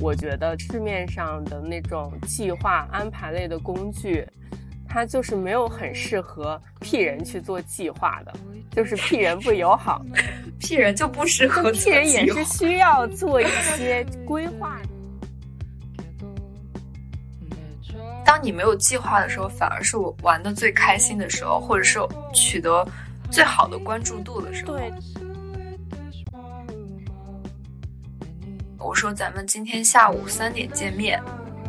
我觉得市面上的那种计划安排类的工具，它就是没有很适合 P 人去做计划的，就是 P 人不友好，P 人就不适合，P 人也是需要做一些规划。当你没有计划的时候，反而是我玩的最开心的时候，或者是取得最好的关注度的时候。对。我说咱们今天下午三点见面，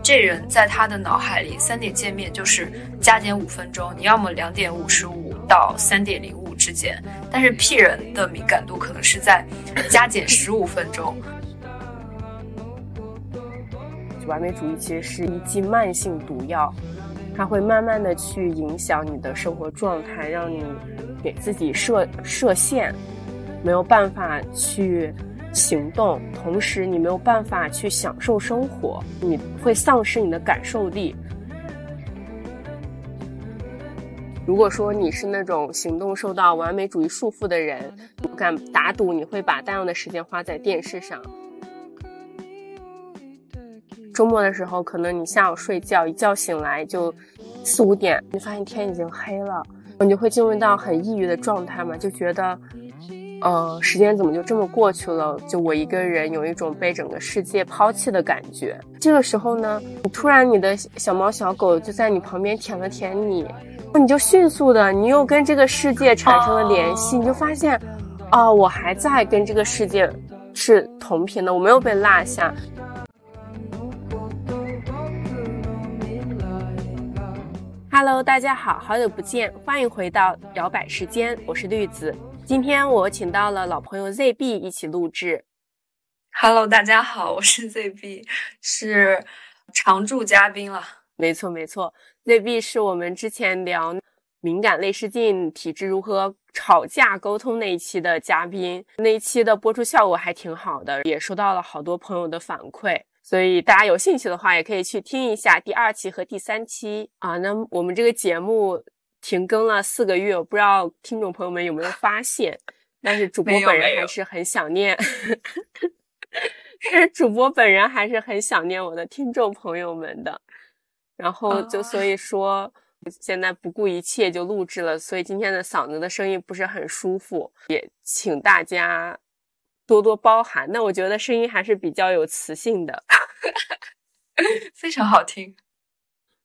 这人在他的脑海里，三点见面就是加减五分钟，你要么两点五十五到三点零五之间，但是 P 人的敏感度可能是在加减十五分钟。完美主义其实是一剂慢性毒药，它会慢慢的去影响你的生活状态，让你给自己设设限，没有办法去。行动，同时你没有办法去享受生活，你会丧失你的感受力。如果说你是那种行动受到完美主义束缚的人，我敢打赌你会把大量的时间花在电视上。周末的时候，可能你下午睡觉，一觉醒来就四五点，你发现天已经黑了，你就会进入到很抑郁的状态嘛，就觉得。呃，时间怎么就这么过去了？就我一个人有一种被整个世界抛弃的感觉。这个时候呢，你突然你的小猫小狗就在你旁边舔了舔你，你就迅速的，你又跟这个世界产生了联系，你就发现，哦，我还在跟这个世界是同频的，我没有被落下。Hello，大家好，好久不见，欢迎回到摇摆时间，我是绿子。今天我请到了老朋友 ZB 一起录制。Hello，大家好，我是 ZB，是常驻嘉宾了。没错，没错，ZB 是我们之前聊敏感泪失禁体质如何吵架沟通那一期的嘉宾，那一期的播出效果还挺好的，也收到了好多朋友的反馈，所以大家有兴趣的话也可以去听一下第二期和第三期啊。那我们这个节目。停更了四个月，我不知道听众朋友们有没有发现，但是主播本人还是很想念，但是主播本人还是很想念我的听众朋友们的。然后就所以说，现在不顾一切就录制了，所以今天的嗓子的声音不是很舒服，也请大家多多包涵。那我觉得声音还是比较有磁性的，非常好听。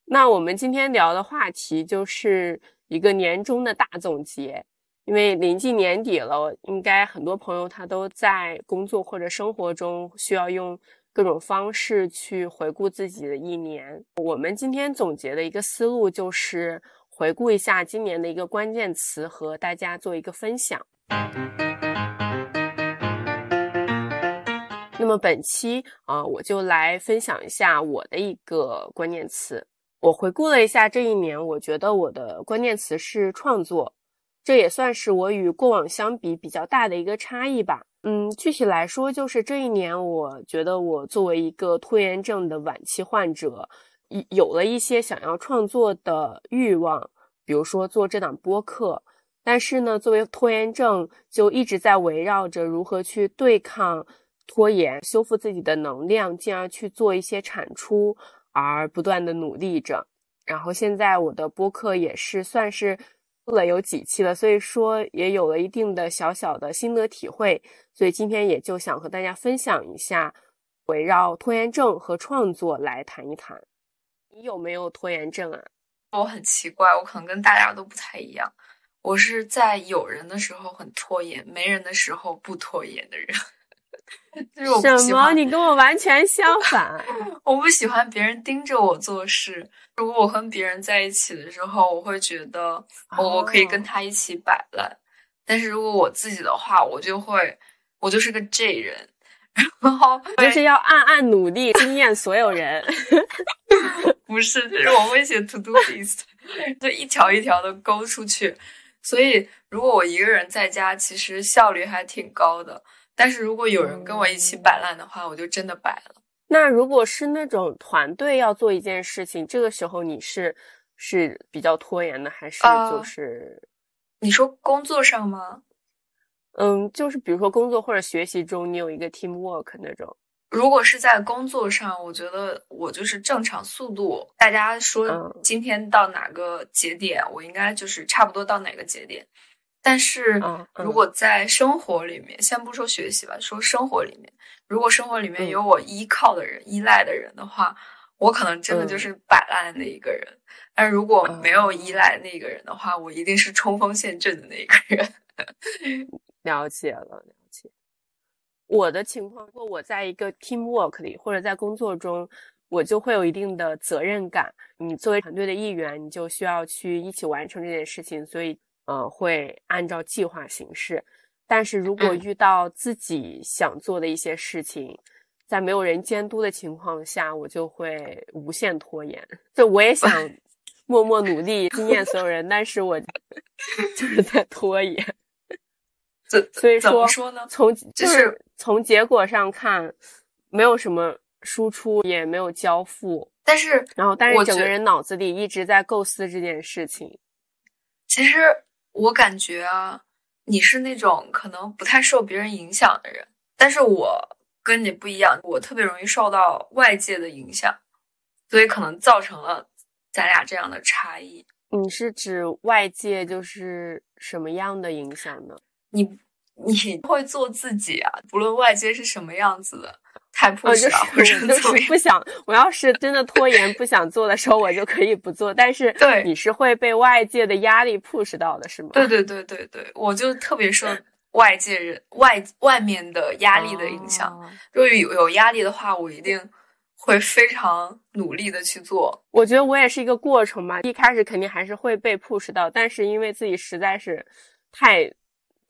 那我们今天聊的话题就是一个年终的大总结，因为临近年底了，应该很多朋友他都在工作或者生活中需要用各种方式去回顾自己的一年。我们今天总结的一个思路就是回顾一下今年的一个关键词，和大家做一个分享。那么本期啊，我就来分享一下我的一个关键词。我回顾了一下这一年，我觉得我的关键词是创作，这也算是我与过往相比比较大的一个差异吧。嗯，具体来说，就是这一年，我觉得我作为一个拖延症的晚期患者，有有了一些想要创作的欲望，比如说做这档播客。但是呢，作为拖延症，就一直在围绕着如何去对抗拖延，修复自己的能量，进而去做一些产出。而不断的努力着，然后现在我的播客也是算是录了有几期了，所以说也有了一定的小小的心得体会，所以今天也就想和大家分享一下，围绕拖延症和创作来谈一谈。你有没有拖延症啊？我很奇怪，我可能跟大家都不太一样，我是在有人的时候很拖延，没人的时候不拖延的人。什么？你跟我完全相 反。我不喜欢别人盯着我做事。如果我和别人在一起的时候，我会觉得我我可以跟他一起摆烂。但是如果我自己的话，我就会，我就是个 J 人，然后就是要暗暗努力，惊艳所有人。不是，就是我会写 to do list，就一条一条的勾出去。所以如果我一个人在家，其实效率还挺高的。但是如果有人跟我一起摆烂的话，我就真的摆了。那如果是那种团队要做一件事情，这个时候你是是比较拖延的，还是就是？你说工作上吗？嗯，就是比如说工作或者学习中，你有一个 team work 那种。如果是在工作上，我觉得我就是正常速度。大家说今天到哪个节点，我应该就是差不多到哪个节点。但是如果在生活里面，先不说学习吧，说生活里面，如果生活里面有我依靠的人、依赖的人的话，我可能真的就是摆烂的那一个人。但如果没有依赖那个人的话，我一定是冲锋陷阵的那一个人。了解了。了解我的情况，如果我在一个 teamwork 里，或者在工作中，我就会有一定的责任感。你作为团队的一员，你就需要去一起完成这件事情，所以呃，会按照计划行事。但是如果遇到自己想做的一些事情，在没有人监督的情况下，我就会无限拖延。就我也 想默默努力惊艳所有人，但是我 就是在拖延。所以说，说呢？从就是从结果上看，没有什么输出，也没有交付。但是，然后，但是整个人脑子里一直在构思这件事情。其实我感觉啊，你是那种可能不太受别人影响的人，但是我跟你不一样，我特别容易受到外界的影响，所以可能造成了咱俩这样的差异。你是指外界就是什么样的影响呢？你你会做自己啊，不论外界是什么样子的，太迫使了，或者就是不想。我要是真的拖延不想做的时候，我就可以不做。但是，对你是会被外界的压力 push 到的，是吗？对对对对对，我就特别受外界人外外面的压力的影响。如果有有压力的话，我一定会非常努力的去做。我觉得我也是一个过程嘛，一开始肯定还是会被 push 到，但是因为自己实在是太。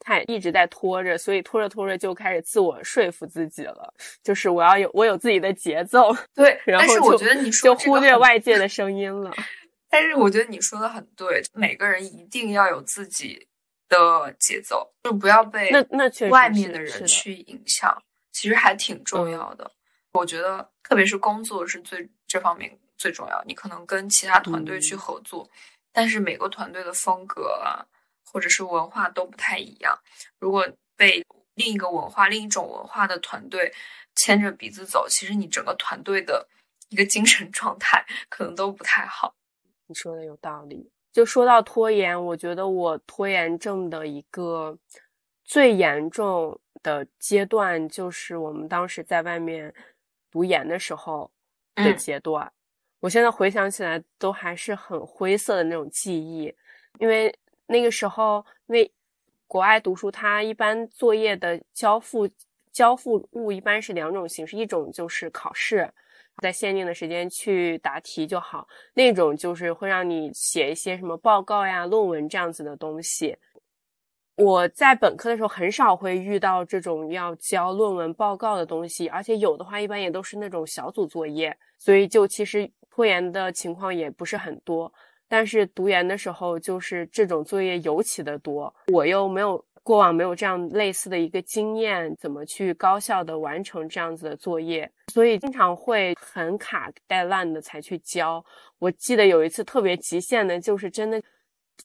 太一直在拖着，所以拖着拖着就开始自我说服自己了，就是我要有我有自己的节奏。对，然后我觉得你说就忽略外界的声音了。但是我觉得你说的很对，每个人一定要有自己的节奏，就不要被那那确实外面的人去影响，其实还挺重要的。我觉得特别是工作是最这方面最重要。你可能跟其他团队去合作，但是每个团队的风格啊。或者是文化都不太一样，如果被另一个文化、另一种文化的团队牵着鼻子走，其实你整个团队的一个精神状态可能都不太好。你说的有道理。就说到拖延，我觉得我拖延症的一个最严重的阶段，就是我们当时在外面读研的时候的阶段。我现在回想起来，都还是很灰色的那种记忆，因为。那个时候，因为国外读书，它一般作业的交付交付物一般是两种形式，一种就是考试，在限定的时间去答题就好；那种就是会让你写一些什么报告呀、论文这样子的东西。我在本科的时候很少会遇到这种要交论文报告的东西，而且有的话一般也都是那种小组作业，所以就其实拖延的情况也不是很多。但是读研的时候，就是这种作业尤其的多，我又没有过往没有这样类似的一个经验，怎么去高效的完成这样子的作业，所以经常会很卡带烂的才去交。我记得有一次特别极限的，就是真的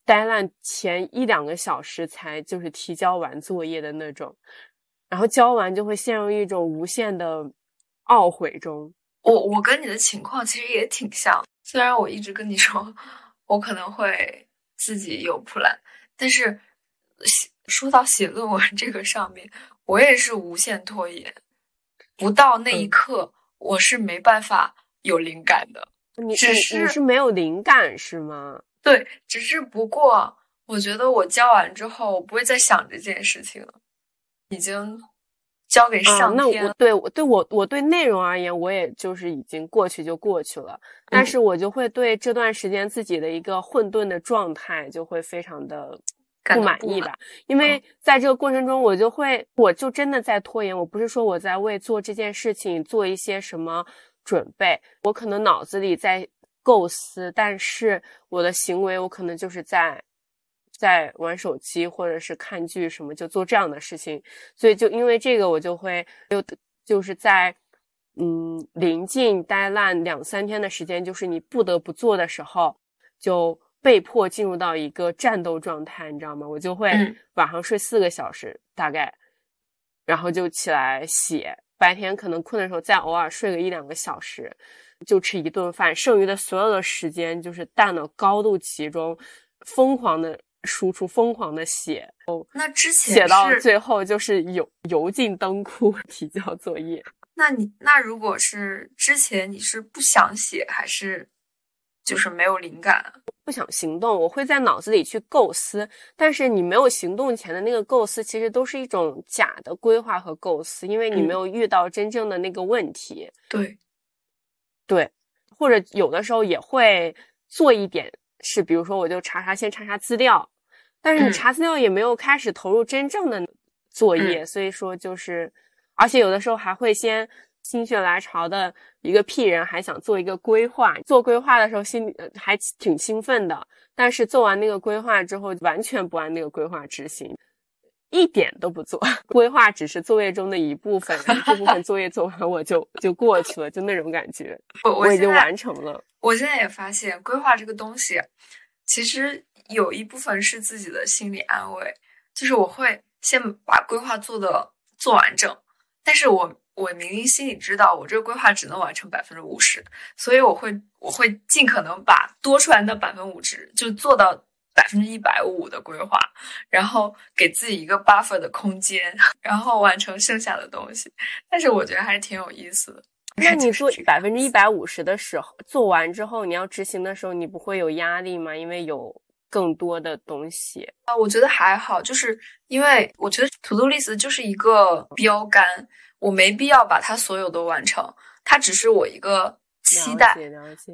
带烂前一两个小时才就是提交完作业的那种，然后交完就会陷入一种无限的懊悔中。我我跟你的情况其实也挺像，虽然我一直跟你说。我可能会自己有 plan，但是写说到写论文这个上面，我也是无限拖延，不到那一刻我是没办法有灵感的。你只是你是没有灵感是吗？对，只是不过我觉得我教完之后，我不会再想这件事情了，已经。交给上天。那我对我对我我对内容而言，我也就是已经过去就过去了。但是我就会对这段时间自己的一个混沌的状态就会非常的不满意吧。因为在这个过程中，我就会我就真的在拖延。我不是说我在为做这件事情做一些什么准备，我可能脑子里在构思，但是我的行为我可能就是在。在玩手机或者是看剧什么，就做这样的事情，所以就因为这个，我就会就就是在嗯临近待烂两三天的时间，就是你不得不做的时候，就被迫进入到一个战斗状态，你知道吗？我就会晚上睡四个小时大概，然后就起来写，白天可能困的时候再偶尔睡个一两个小时，就吃一顿饭，剩余的所有的时间就是大脑高度集中，疯狂的输出，疯狂的写。哦，那之前写到最后就是油油尽灯枯 提交作业。那你那如果是之前你是不想写，还是就是没有灵感？不想行动，我会在脑子里去构思，但是你没有行动前的那个构思，其实都是一种假的规划和构思，因为你没有遇到真正的那个问题。对，对，或者有的时候也会做一点，是比如说我就查查，先查查资料，但是你查资料也没有开始投入真正的作业，所以说就是，而且有的时候还会先。心血来潮的一个屁人还想做一个规划，做规划的时候心里还挺兴奋的，但是做完那个规划之后，完全不按那个规划执行，一点都不做。规划只是作业中的一部分，这部分作业做完我就就过去了，就那种感觉。我我已经完成了。我现在也发现，规划这个东西，其实有一部分是自己的心理安慰，就是我会先把规划做的做完整，但是我。我明明心里知道，我这个规划只能完成百分之五十，所以我会我会尽可能把多出来的百分之五十就做到百分之一百五的规划，然后给自己一个 buffer 的空间，然后完成剩下的东西。但是我觉得还是挺有意思的。那你做百分之一百五十的时候，做完之后你要执行的时候，你不会有压力吗？因为有更多的东西啊。我觉得还好，就是因为我觉得 To Do List 就是一个标杆。我没必要把它所有都完成，它只是我一个期待，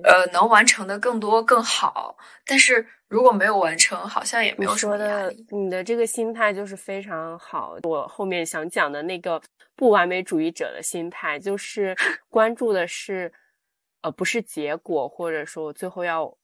呃，能完成的更多更好。但是如果没有完成，好像也没有什么压力。你的这个心态就是非常好。我后面想讲的那个不完美主义者的心态，就是 关注的是，呃，不是结果，或者说我最后要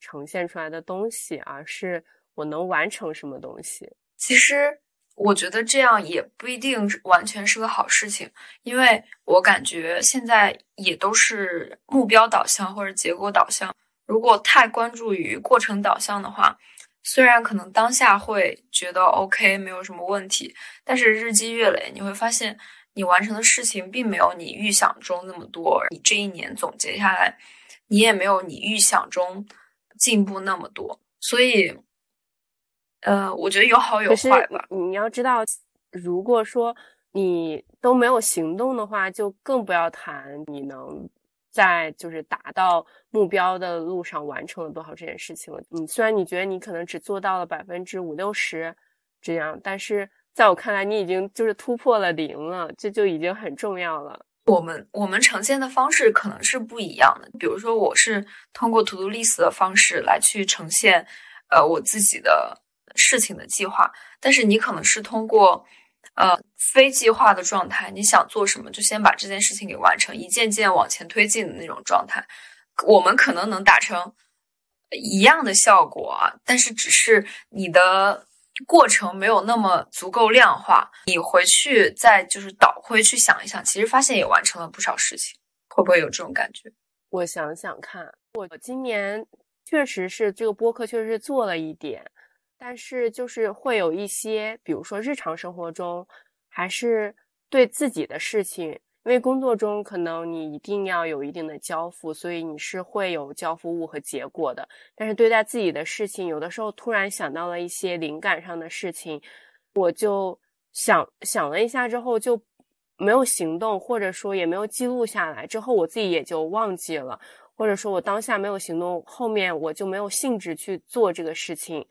呈现出来的东西，而是我能完成什么东西。其实。我觉得这样也不一定完全是个好事情，因为我感觉现在也都是目标导向或者结果导向。如果太关注于过程导向的话，虽然可能当下会觉得 OK 没有什么问题，但是日积月累，你会发现你完成的事情并没有你预想中那么多。你这一年总结下来，你也没有你预想中进步那么多，所以。呃，我觉得有好有坏吧。你要知道，如果说你都没有行动的话，就更不要谈你能在就是达到目标的路上完成了多少这件事情了。你虽然你觉得你可能只做到了百分之五六十这样，但是在我看来，你已经就是突破了零了，这就已经很重要了。我们我们呈现的方式可能是不一样的。比如说，我是通过 To Do List 的方式来去呈现，呃，我自己的。事情的计划，但是你可能是通过，呃，非计划的状态，你想做什么就先把这件事情给完成，一件件往前推进的那种状态。我们可能能达成一样的效果啊，但是只是你的过程没有那么足够量化。你回去再就是倒回去想一想，其实发现也完成了不少事情，会不会有这种感觉？我想想看，我今年确实是这个播客确实是做了一点。但是就是会有一些，比如说日常生活中，还是对自己的事情，因为工作中可能你一定要有一定的交付，所以你是会有交付物和结果的。但是对待自己的事情，有的时候突然想到了一些灵感上的事情，我就想想了一下之后就没有行动，或者说也没有记录下来，之后我自己也就忘记了，或者说我当下没有行动，后面我就没有兴致去做这个事情。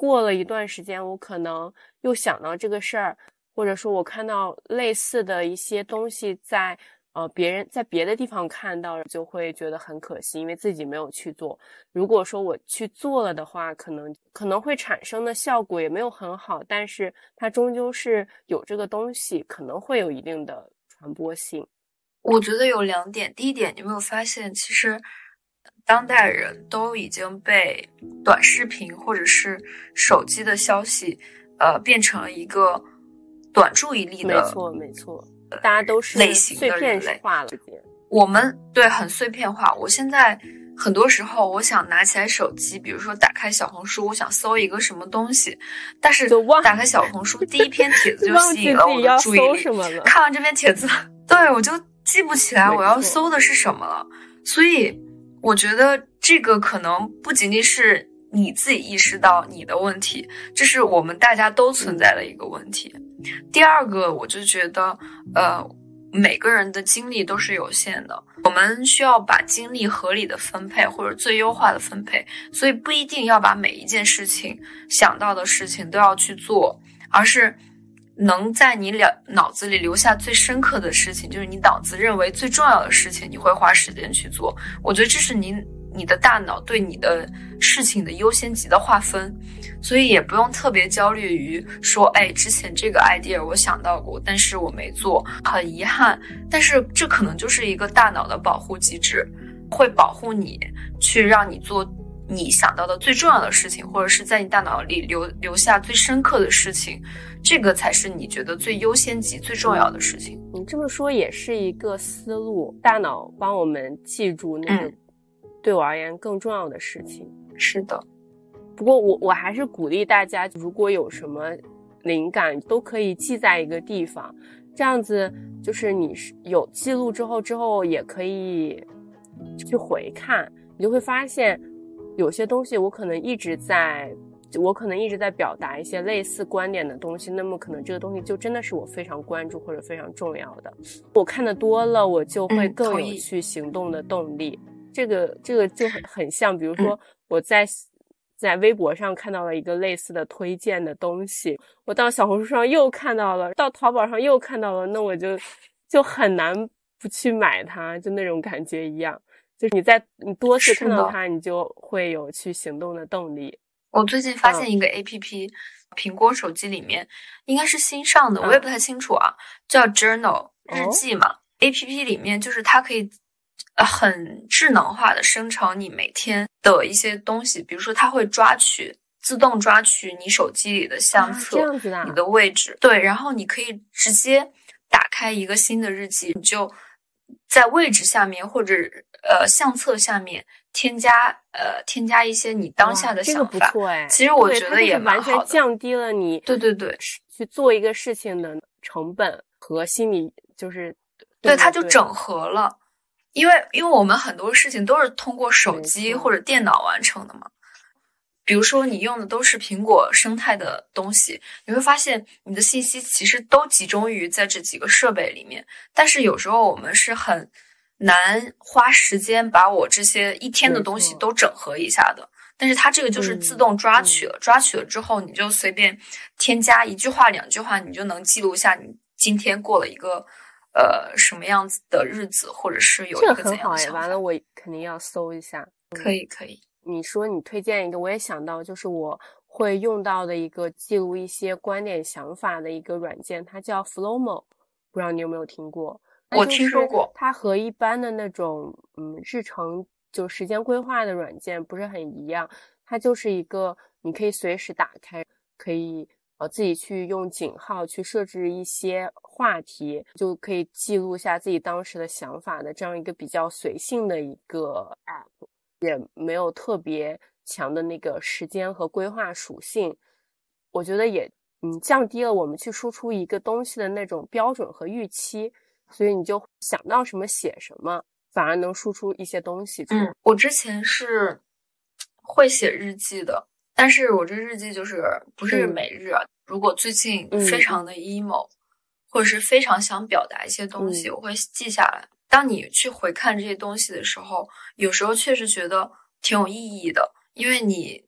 过了一段时间，我可能又想到这个事儿，或者说我看到类似的一些东西在呃别人在别的地方看到，就会觉得很可惜，因为自己没有去做。如果说我去做了的话，可能可能会产生的效果也没有很好，但是它终究是有这个东西，可能会有一定的传播性。我觉得有两点，第一点，你没有发现其实。当代人都已经被短视频或者是手机的消息，呃，变成了一个短注意力的，没错没错，大家都是类型碎片化了。我们对很碎片化。我现在很多时候，我想拿起来手机，比如说打开小红书，我想搜一个什么东西，但是打开小红书第一篇帖子就 吸引了我的注意力。看完这篇帖子。对我就记不起来我要搜的是什么了。所以我觉得这个可能不仅仅是你自己意识到你的问题，这是我们大家都存在的一个问题。第二个，我就觉得，呃，每个人的精力都是有限的，我们需要把精力合理的分配，或者最优化的分配。所以不一定要把每一件事情想到的事情都要去做，而是能在你了脑子里留下最深刻的事情，就是你脑子认为最重要的事情，你会花时间去做。我觉得这是你你的大脑对你的事情的优先级的划分。所以也不用特别焦虑于说，哎，之前这个 idea 我想到过，但是我没做，很遗憾。但是这可能就是一个大脑的保护机制，会保护你，去让你做你想到的最重要的事情，或者是在你大脑里留留下最深刻的事情，这个才是你觉得最优先级最重要的事情。你这么说也是一个思路，大脑帮我们记住那个对我而言更重要的事情。是的。不过我我还是鼓励大家，如果有什么灵感，都可以记在一个地方，这样子就是你是有记录之后，之后也可以去回看，你就会发现有些东西我可能一直在，我可能一直在表达一些类似观点的东西，那么可能这个东西就真的是我非常关注或者非常重要的。我看的多了，我就会更有去行动的动力。这个这个就很很像，比如说我在。在微博上看到了一个类似的推荐的东西，我到小红书上又看到了，到淘宝上又看到了，那我就就很难不去买它，就那种感觉一样。就是你在你多次看到它，你就会有去行动的动力。我最近发现一个 A P P，苹果手机里面应该是新上的，我也不太清楚啊，叫 Journal 日记嘛。A P P 里面就是它可以。很智能化的生成你每天的一些东西，比如说它会抓取，自动抓取你手机里的相册，你的位置，对，然后你可以直接打开一个新的日记，你就在位置下面或者呃相册下面添加呃添加一些你当下的想法。其实我觉得也蛮好的，降低了你对对对去做一个事情的成本和心理，就是对它就整合了。因为，因为我们很多事情都是通过手机或者电脑完成的嘛。比如说，你用的都是苹果生态的东西，你会发现你的信息其实都集中于在这几个设备里面。但是有时候我们是很难花时间把我这些一天的东西都整合一下的。但是它这个就是自动抓取了，抓取了之后，你就随便添加一句话、两句话，你就能记录下你今天过了一个。呃，什么样子的日子，或者是有一个怎样的想法？完了，我肯定要搜一下。可以，可以。你说你推荐一个，我也想到，就是我会用到的一个记录一些观点想法的一个软件，它叫 Flowmo，不知道你有没有听过？我听说过。它和一般的那种嗯日程就时间规划的软件不是很一样，它就是一个你可以随时打开，可以。呃，自己去用井号去设置一些话题，就可以记录下自己当时的想法的这样一个比较随性的一个 app，也没有特别强的那个时间和规划属性。我觉得也嗯降低了我们去输出一个东西的那种标准和预期，所以你就想到什么写什么，反而能输出一些东西。嗯，我之前是会写日记的。但是我这日记就是不是每日。如果最近非常的 emo，或者是非常想表达一些东西，我会记下来。当你去回看这些东西的时候，有时候确实觉得挺有意义的，因为你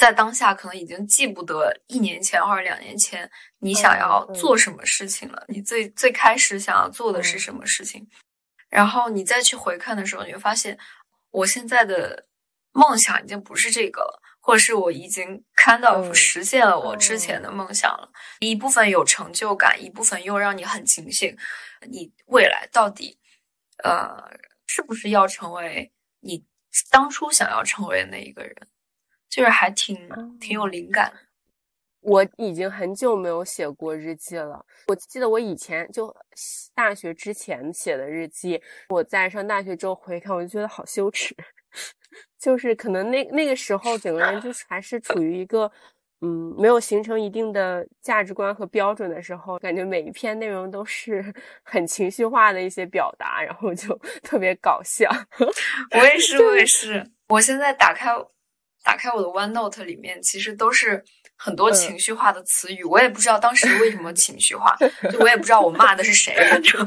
在当下可能已经记不得一年前或者两年前你想要做什么事情了，你最最开始想要做的是什么事情。然后你再去回看的时候，你会发现，我现在的梦想已经不是这个了。或是我已经看到实现了我之前的梦想了，一部分有成就感，一部分又让你很警醒，你未来到底，呃，是不是要成为你当初想要成为的那一个人？就是还挺挺有灵感。我已经很久没有写过日记了。我记得我以前就大学之前写的日记，我在上大学之后回看，我就觉得好羞耻。就是可能那那个时候，整个人就是还是处于一个嗯，没有形成一定的价值观和标准的时候，感觉每一篇内容都是 很情绪化的一些表达，然后就 特别搞笑。我也是，我也是。我现在打开打开我的 OneNote 里面，其实都是很多情绪化的词语。我也不知道当时为什么情绪化，就我也不知道我骂的是谁，反正。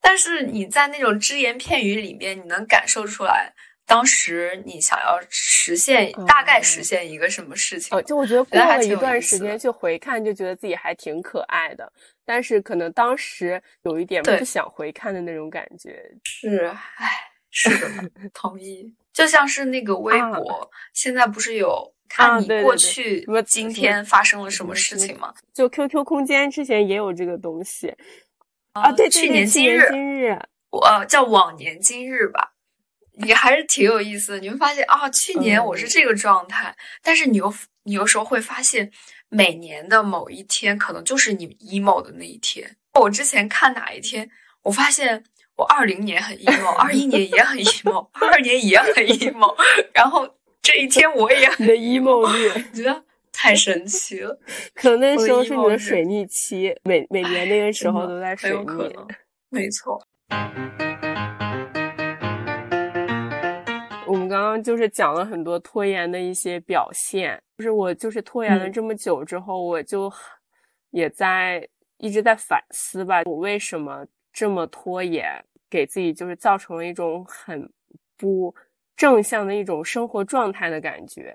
但是你在那种只言片语里面，你能感受出来。当时你想要实现，大概实现一个什么事情？就我觉得过了一段时间去回看，就觉得自己还挺可爱的。但是可能当时有一点不想回看的那种感觉。是，唉，是的，同意。就像是那个微博，现在不是有看你过去今天发生了什么事情吗？就 QQ 空间之前也有这个东西啊。对，去年今日，今日，我叫往年今日吧。也还是挺有意思的，你会发现啊，去年我是这个状态，但是你又你有时候会发现，每年的某一天可能就是你 emo 的那一天。我之前看哪一天，我发现我二零年很 emo，二一年也很 emo，二二年也很 emo，然后这一天我也你的 emo 率，觉得太神奇了。可能那时候是你的水逆期，每每年那个时候都在水逆，没错。我们刚刚就是讲了很多拖延的一些表现，就是我就是拖延了这么久之后，我就也在一直在反思吧，我为什么这么拖延，给自己就是造成了一种很不正向的一种生活状态的感觉，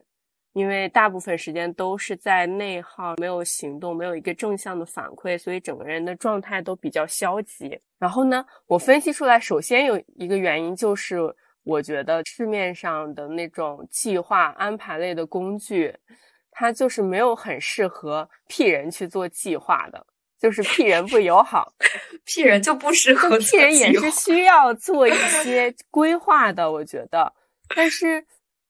因为大部分时间都是在内耗，没有行动，没有一个正向的反馈，所以整个人的状态都比较消极。然后呢，我分析出来，首先有一个原因就是。我觉得市面上的那种计划安排类的工具，它就是没有很适合 P 人去做计划的，就是 P 人不友好，P 人就不适合。P 人也是需要做一些规划的，我觉得。但是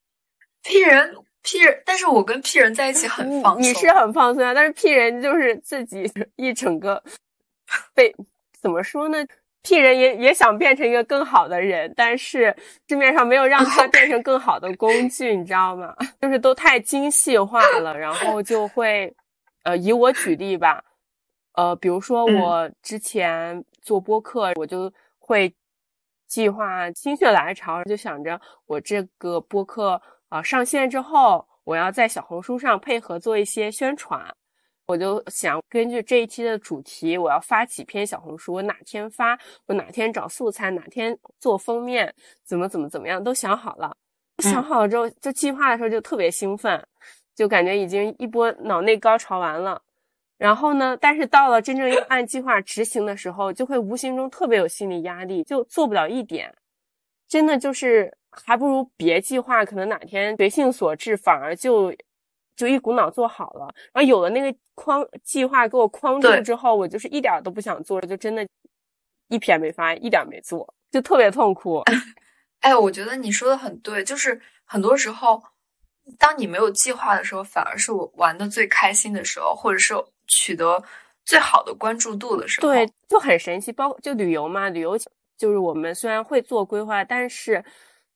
P 人 P 人，但是我跟 P 人在一起很放松，你是很放松啊。但是 P 人就是自己一整个 被怎么说呢？P 人也也想变成一个更好的人，但是市面上没有让他变成更好的工具，你知道吗？就是都太精细化了，然后就会，呃，以我举例吧，呃，比如说我之前做播客，我就会计划心血来潮，就想着我这个播客啊上线之后，我要在小红书上配合做一些宣传。我就想根据这一期的主题，我要发几篇小红书，我哪天发，我哪天找素材，哪天做封面，怎么怎么怎么样都想好了。想好了之后，就计划的时候就特别兴奋，就感觉已经一波脑内高潮完了。然后呢，但是到了真正要按计划执行的时候，就会无形中特别有心理压力，就做不了一点。真的就是还不如别计划，可能哪天随性所致，反而就。就一股脑做好了，然后有了那个框计划给我框住之后，我就是一点都不想做，就真的，一撇没发，一点没做，就特别痛苦。哎，我觉得你说的很对，就是很多时候，当你没有计划的时候，反而是我玩的最开心的时候，或者是取得最好的关注度的时候。对，就很神奇。包括就旅游嘛，旅游就是我们虽然会做规划，但是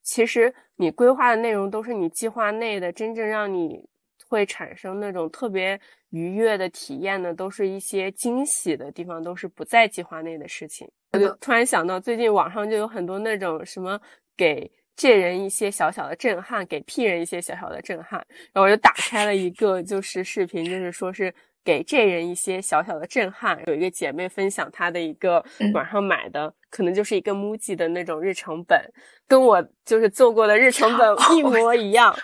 其实你规划的内容都是你计划内的，真正让你。会产生那种特别愉悦的体验呢，都是一些惊喜的地方，都是不在计划内的事情。我就突然想到，最近网上就有很多那种什么给这人一些小小的震撼，给 P 人一些小小的震撼。然后我就打开了一个就是视频，就是说是给这人一些小小的震撼。有一个姐妹分享她的一个网上买的，可能就是一个 MUJI 的那种日程本，跟我就是做过的日程本 一模一样。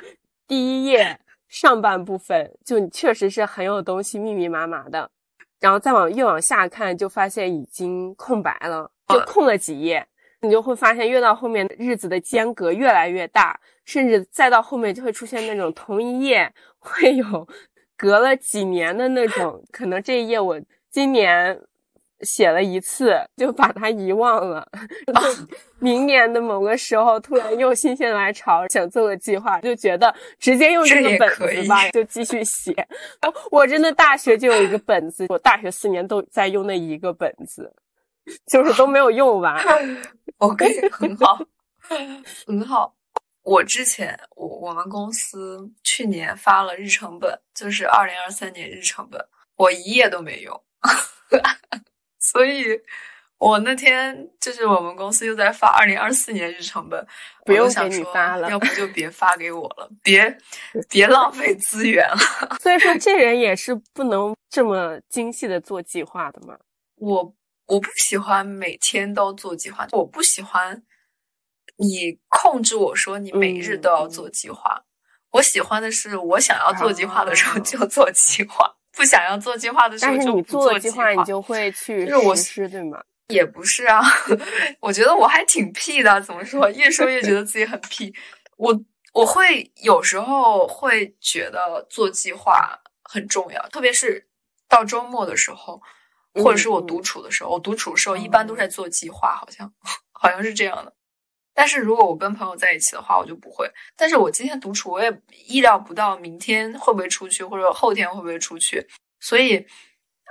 第一页。上半部分就确实是很有东西，密密麻麻的，然后再往越往下看，就发现已经空白了，就空了几页。你就会发现，越到后面日子的间隔越来越大，甚至再到后面就会出现那种同一页会有隔了几年的那种，可能这一页我今年。写了一次就把它遗忘了，明年的某个时候突然又心血来潮想做个计划，就觉得直接用这个本子吧，就继续写。我真的大学就有一个本子，我大学四年都在用那一个本子，就是都没有用完。OK，很好，很好。我之前我我们公司去年发了日程本，就是二零二三年日程本，我一页都没用，所以。我那天就是我们公司又在发二零二四年日程本，不用给你发了，要不就别发给我了，别 别浪费资源了。所以说，这人也是不能这么精细的做计划的嘛。我我不喜欢每天都做计划，我不喜欢你控制我说你每日都要做计划。我喜欢的是我想要做计划的时候就做计划，不想要做计划的时候就不做计划。你就会去实施，对吗？也不是啊，我觉得我还挺屁的。怎么说？越说越觉得自己很屁。我我会有时候会觉得做计划很重要，特别是到周末的时候，或者是我独处的时候。我独处的时候一般都在做计划，好像 好像是这样的。但是如果我跟朋友在一起的话，我就不会。但是我今天独处，我也意料不到明天会不会出去，或者后天会不会出去。所以，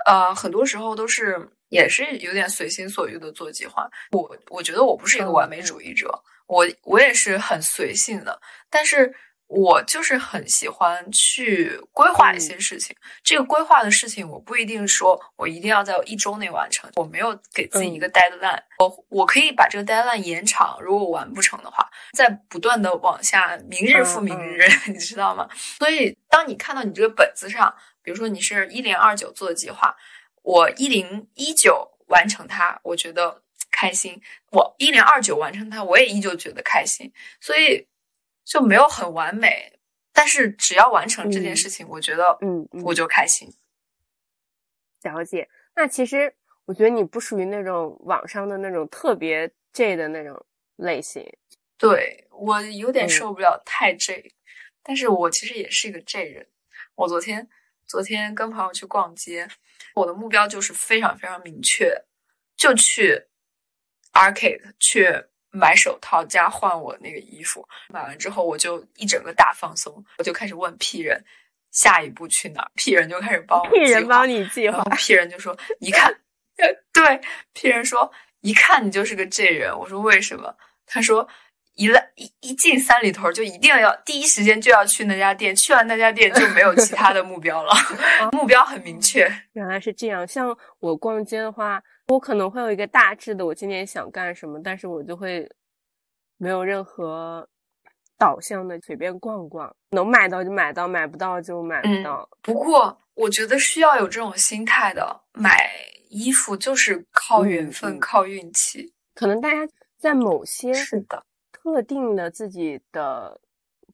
呃，很多时候都是。也是有点随心所欲的做计划。我我觉得我不是一个完美主义者，我我也是很随性的。但是我就是很喜欢去规划一些事情。这个规划的事情，我不一定说我一定要在一周内完成。我没有给自己一个 deadline，我我可以把这个 deadline 延长。如果我完不成的话，再不断的往下，明日复明日，你知道吗？所以当你看到你这个本子上，比如说你是一零二九做的计划。我一零一九完成它，我觉得开心。我一零二九完成它，我也依旧觉得开心。所以就没有很完美，但是只要完成这件事情，我觉得嗯，我就开心。了解。那其实我觉得你不属于那种网上的那种特别 J 的那种类型。对我有点受不了太 J，但是我其实也是一个 J 人。我昨天昨天跟朋友去逛街。我的目标就是非常非常明确，就去 Arcade 去买手套加换我那个衣服。买完之后，我就一整个大放松，我就开始问 P 人下一步去哪儿，P 人就开始帮我 P 人帮你计划，P 人就说一看，对，P 人说一看你就是个 J 人。我说为什么？他说。一来一一进三里屯，就一定要第一时间就要去那家店，去完那家店就没有其他的目标了，目标很明确。原来是这样，像我逛街的话，我可能会有一个大致的，我今年想干什么，但是我就会没有任何导向的随便逛逛，能买到就买到，买不到就买不到。不过我觉得需要有这种心态的，买衣服就是靠缘分，靠运气。可能大家在某些是的。特定的自己的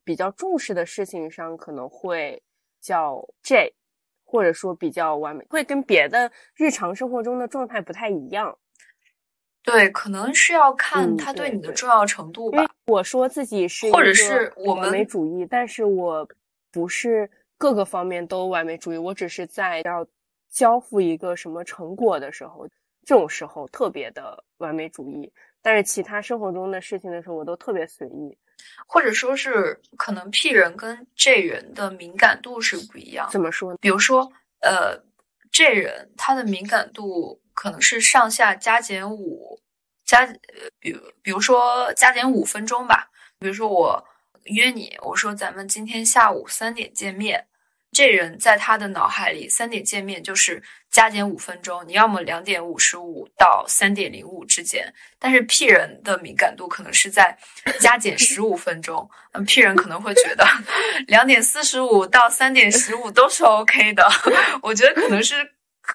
比较重视的事情上，可能会叫 J，或者说比较完美，会跟别的日常生活中的状态不太一样。对，可能是要看他对你的重要程度吧。我说自己是或者是我完美主义，但是我不是各个方面都完美主义，我只是在要交付一个什么成果的时候，这种时候特别的完美主义。但是其他生活中的事情的时候，我都特别随意，或者说是可能 P 人跟 J 人的敏感度是不一样。怎么说？比如说，呃，J 人他的敏感度可能是上下加减五加，比比如说加减五分钟吧。比如说我约你，我说咱们今天下午三点见面。这人在他的脑海里，三点见面就是加减五分钟，你要么两点五十五到三点零五之间。但是 P 人的敏感度可能是在加减十五分钟，嗯，P 人可能会觉得 两点四十五到三点十五都是 OK 的。我觉得可能是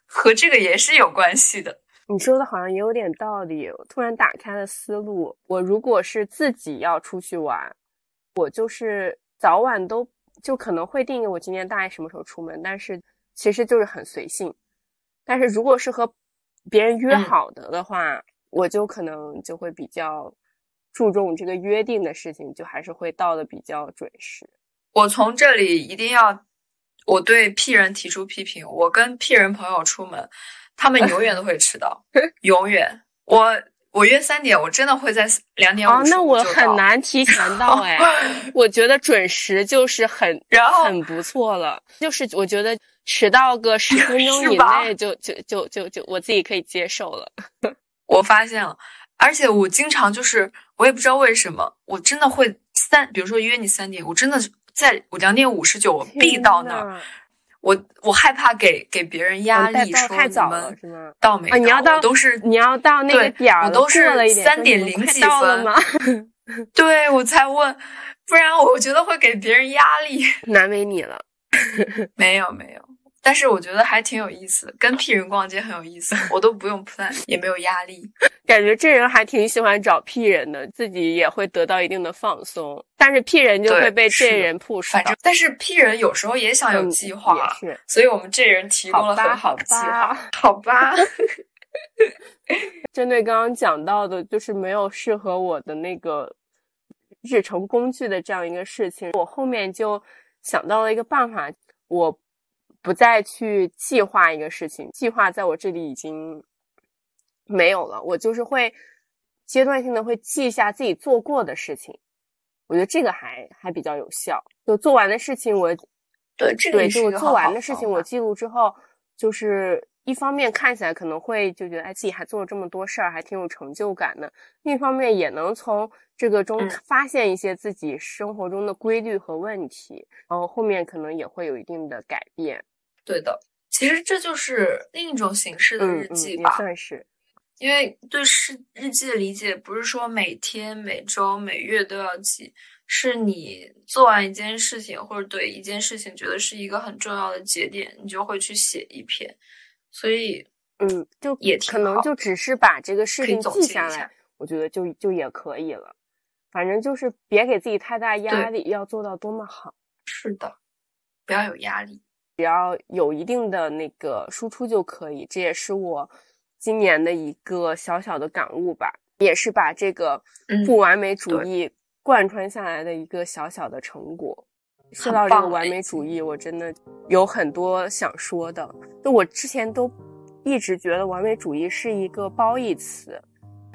和这个也是有关系的。你说的好像也有点道理，突然打开了思路。我如果是自己要出去玩，我就是早晚都。就可能会定义我今天大概什么时候出门，但是其实就是很随性。但是如果是和别人约好的的话，我就可能就会比较注重这个约定的事情，就还是会到的比较准时。我从这里一定要我对 P 人提出批评，我跟 P 人朋友出门，他们永远都会迟到，永远我。我约三点，我真的会在两点五十哦，那我很难提前到 哎。我觉得准时就是很，然后很不错了。就是我觉得迟到个十分钟以内就就就就就我自己可以接受了。我发现了，而且我经常就是我也不知道为什么，我真的会三，比如说约你三点，我真的在我两点五十九我必到那儿。我我害怕给给别人压力，说你们到没？你要到都是你要到那个点儿，我都是三点零几分吗？对我才问，不然我觉得会给别人压力，难为你了。没 有没有。但是我觉得还挺有意思的，跟屁人逛街很有意思，我都不用 plan，也没有压力，感觉这人还挺喜欢找屁人的，自己也会得到一定的放松。但是屁人就会被这人 push。反正，但是屁人有时候也想有计划，是，所以我们这人提供了很好的计划。好吧。针对刚刚讲到的，就是没有适合我的那个日程工具的这样一个事情，我后面就想到了一个办法，我。不再去计划一个事情，计划在我这里已经没有了。我就是会阶段性的会记一下自己做过的事情，我觉得这个还还比较有效。就做完的事情，我对这个对，就做完的事情，我记录之后，就是一方面看起来可能会就觉得哎，自己还做了这么多事儿，还挺有成就感的；另一方面也能从这个中发现一些自己生活中的规律和问题，然后后面可能也会有一定的改变。对的，其实这就是另一种形式的日记吧，算是。因为对日日记的理解，不是说每天、每周、每月都要记，是你做完一件事情，或者对一件事情觉得是一个很重要的节点，你就会去写一篇。所以，嗯，就也可能就只是把这个事情记下来，我觉得就就也可以了。反正就是别给自己太大压力，要做到多么好。是的，不要有压力。只要有一定的那个输出就可以，这也是我今年的一个小小的感悟吧，也是把这个不完美主义贯穿下来的一个小小的成果。说到这个完美主义，我真的有很多想说的。就我之前都一直觉得完美主义是一个褒义词，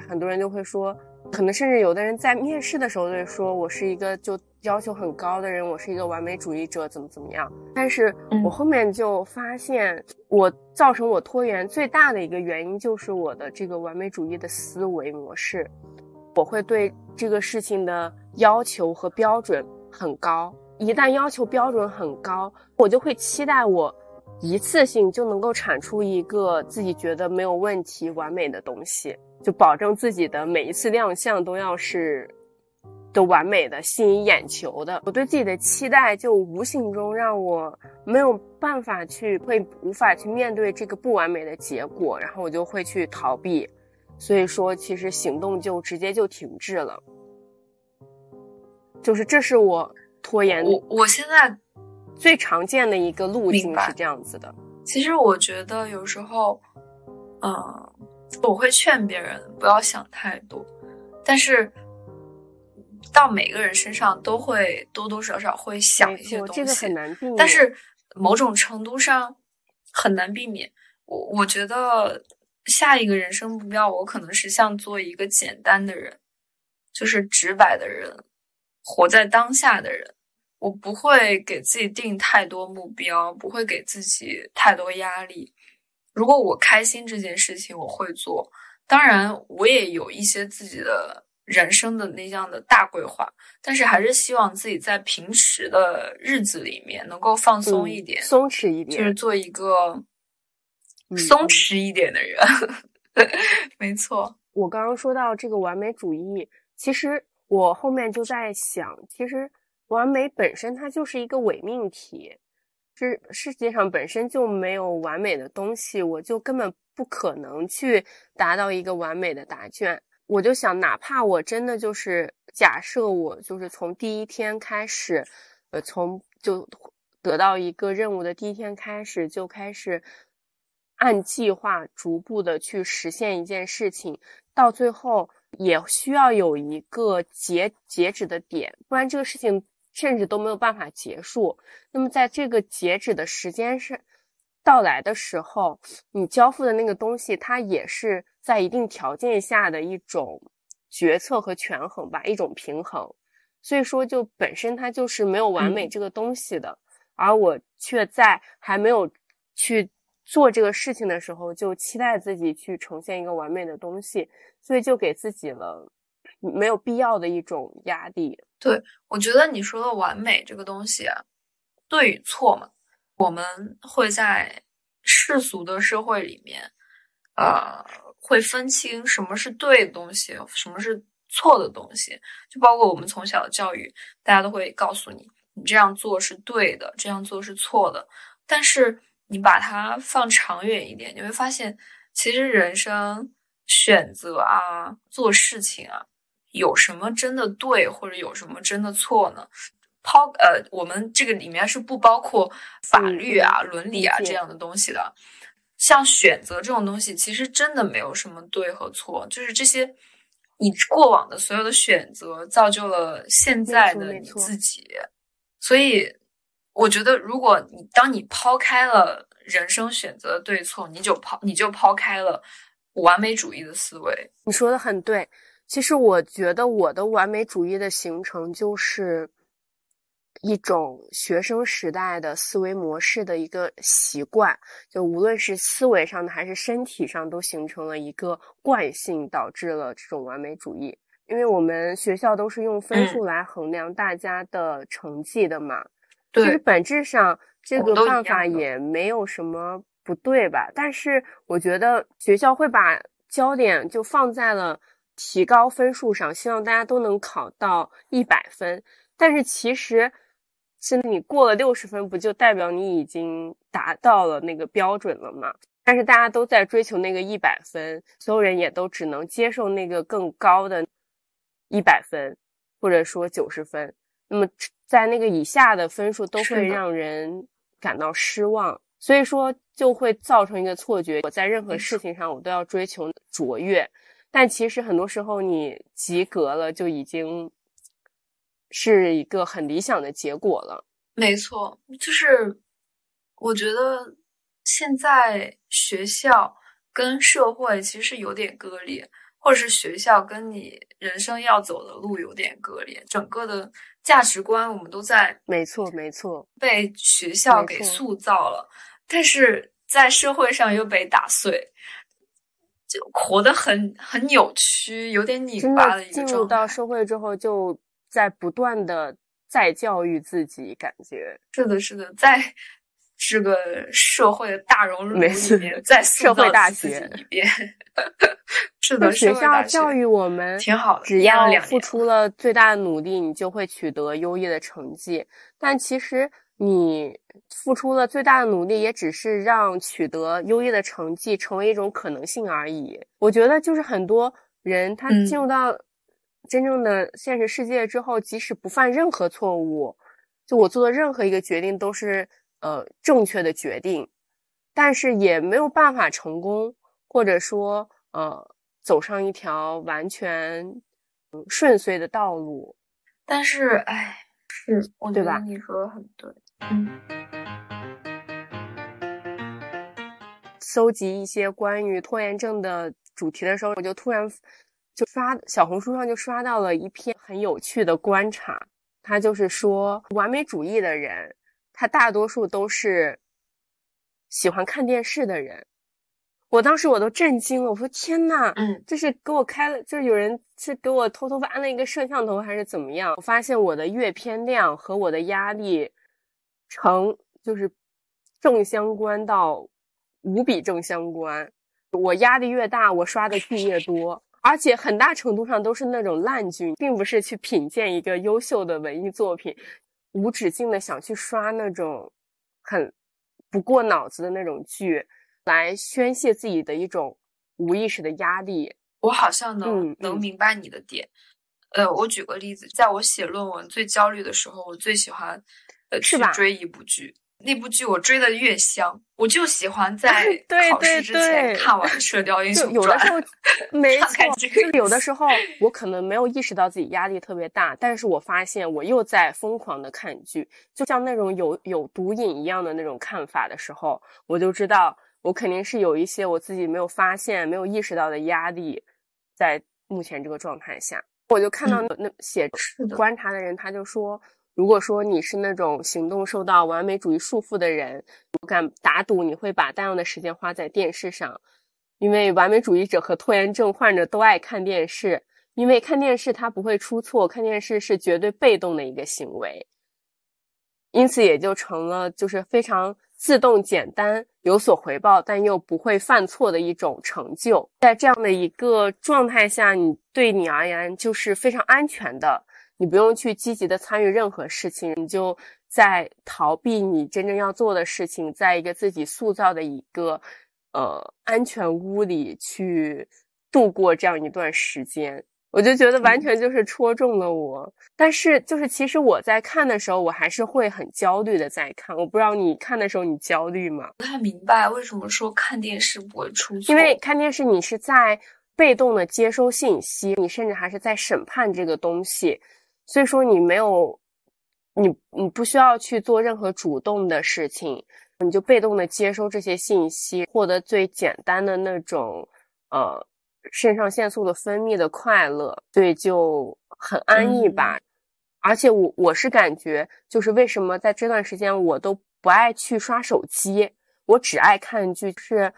很多人就会说，可能甚至有的人在面试的时候就会说我是一个就。要求很高的人，我是一个完美主义者，怎么怎么样？但是我后面就发现，我造成我拖延最大的一个原因就是我的这个完美主义的思维模式。我会对这个事情的要求和标准很高，一旦要求标准很高，我就会期待我一次性就能够产出一个自己觉得没有问题、完美的东西，就保证自己的每一次亮相都要是。的完美的吸引眼球的，我对自己的期待就无形中让我没有办法去，会无法去面对这个不完美的结果，然后我就会去逃避，所以说其实行动就直接就停滞了，就是这是我拖延我我现在最常见的一个路径是这样子的。其实我觉得有时候，嗯，我会劝别人不要想太多，但是。到每个人身上都会多多少少会想一些东西，这个很难避免。但是某种程度上很难避免。我我觉得下一个人生目标，我可能是想做一个简单的人，就是直白的人，活在当下的人。我不会给自己定太多目标，不会给自己太多压力。如果我开心这件事情，我会做。当然，我也有一些自己的。人生的那样的大规划，但是还是希望自己在平时的日子里面能够放松一点，松弛一点，就是做一个松弛一点的人。没错，我刚刚说到这个完美主义，其实我后面就在想，其实完美本身它就是一个伪命题，是世界上本身就没有完美的东西，我就根本不可能去达到一个完美的答卷。我就想，哪怕我真的就是假设我就是从第一天开始，呃，从就得到一个任务的第一天开始，就开始按计划逐步的去实现一件事情，到最后也需要有一个截截止的点，不然这个事情甚至都没有办法结束。那么在这个截止的时间是到来的时候，你交付的那个东西，它也是。在一定条件下的一种决策和权衡吧，一种平衡。所以说，就本身它就是没有完美这个东西的，而我却在还没有去做这个事情的时候就期待自己去呈现一个完美的东西，所以就给自己了没有必要的一种压力。对，我觉得你说的完美这个东西啊，对与错嘛，我们会在世俗的社会里面，呃，会分清什么是对的东西，什么是错的东西。就包括我们从小的教育，大家都会告诉你，你这样做是对的，这样做是错的。但是你把它放长远一点，你会发现，其实人生选择啊，做事情啊。有什么真的对，或者有什么真的错呢？抛呃，我们这个里面是不包括法律啊、伦理啊这样的东西的。像选择这种东西，其实真的没有什么对和错，就是这些你过往的所有的选择造就了现在的你自己。所以，我觉得，如果你当你抛开了人生选择的对错，你就抛你就抛开了完美主义的思维。你说的很对。其实我觉得我的完美主义的形成就是一种学生时代的思维模式的一个习惯，就无论是思维上的还是身体上，都形成了一个惯性，导致了这种完美主义。因为我们学校都是用分数来衡量大家的成绩的嘛，其实本质上这个办法也没有什么不对吧？但是我觉得学校会把焦点就放在了。提高分数上，希望大家都能考到一百分。但是其实，现在你过了六十分，不就代表你已经达到了那个标准了吗？但是大家都在追求那个一百分，所有人也都只能接受那个更高的一百分，或者说九十分。那么在那个以下的分数都会让人感到失望，所以说就会造成一个错觉：我在任何事情上我都要追求卓越。但其实很多时候，你及格了就已经是一个很理想的结果了。没错，就是我觉得现在学校跟社会其实有点割裂，或者是学校跟你人生要走的路有点割裂，整个的价值观我们都在没错没错被学校给塑造了，但是在社会上又被打碎。就活得很很扭曲，有点拧巴的一个进入到社会之后，就在不断的再教育自己，感觉是的，是的，在这个社会的大熔炉里面，在社会大学一遍，是的，学校教育我们挺好的，只要付出了最大的努力，你就会取得优异的成绩。但其实。你付出了最大的努力，也只是让取得优异的成绩成为一种可能性而已。我觉得，就是很多人他进入到真正的现实世界之后，即使不犯任何错误，就我做的任何一个决定都是呃正确的决定，但是也没有办法成功，或者说呃走上一条完全顺遂的道路。但是，哎，是，我觉得你说的很对。嗯，搜集一些关于拖延症的主题的时候，我就突然就刷小红书上就刷到了一篇很有趣的观察。他就是说，完美主义的人，他大多数都是喜欢看电视的人。我当时我都震惊了，我说天呐，嗯，这是给我开了，就是有人是给我偷偷安了一个摄像头还是怎么样？我发现我的阅片量和我的压力。成就是正相关到无比正相关，我压力越大，我刷的剧越多，而且很大程度上都是那种烂剧，并不是去品鉴一个优秀的文艺作品，无止境的想去刷那种很不过脑子的那种剧，来宣泄自己的一种无意识的压力。我好像能能明白你的点，呃，我举个例子，在我写论文最焦虑的时候，我最喜欢呃。去追一部剧，那部剧我追的越香，我就喜欢在考试之前看完《射雕英雄传》。有的时候，没错，就有的时候我可能没有意识到自己压力特别大，但是我发现我又在疯狂的看剧，就像那种有有毒瘾一样的那种看法的时候，我就知道我肯定是有一些我自己没有发现、没有意识到的压力，在目前这个状态下，我就看到那写观察的人，他就说。如果说你是那种行动受到完美主义束缚的人，我敢打赌你会把大量的时间花在电视上，因为完美主义者和拖延症患者都爱看电视，因为看电视它不会出错，看电视是绝对被动的一个行为，因此也就成了就是非常自动、简单、有所回报，但又不会犯错的一种成就。在这样的一个状态下，你对你而言就是非常安全的。你不用去积极的参与任何事情，你就在逃避你真正要做的事情，在一个自己塑造的一个呃安全屋里去度过这样一段时间，我就觉得完全就是戳中了我。但是就是其实我在看的时候，我还是会很焦虑的在看。我不知道你看的时候你焦虑吗？不太明白为什么说看电视不会出错，因为看电视你是在被动的接收信息，你甚至还是在审判这个东西。所以说你没有，你你不需要去做任何主动的事情，你就被动的接收这些信息，获得最简单的那种呃肾上腺素的分泌的快乐，所以就很安逸吧。而且我我是感觉，就是为什么在这段时间我都不爱去刷手机，我只爱看剧，是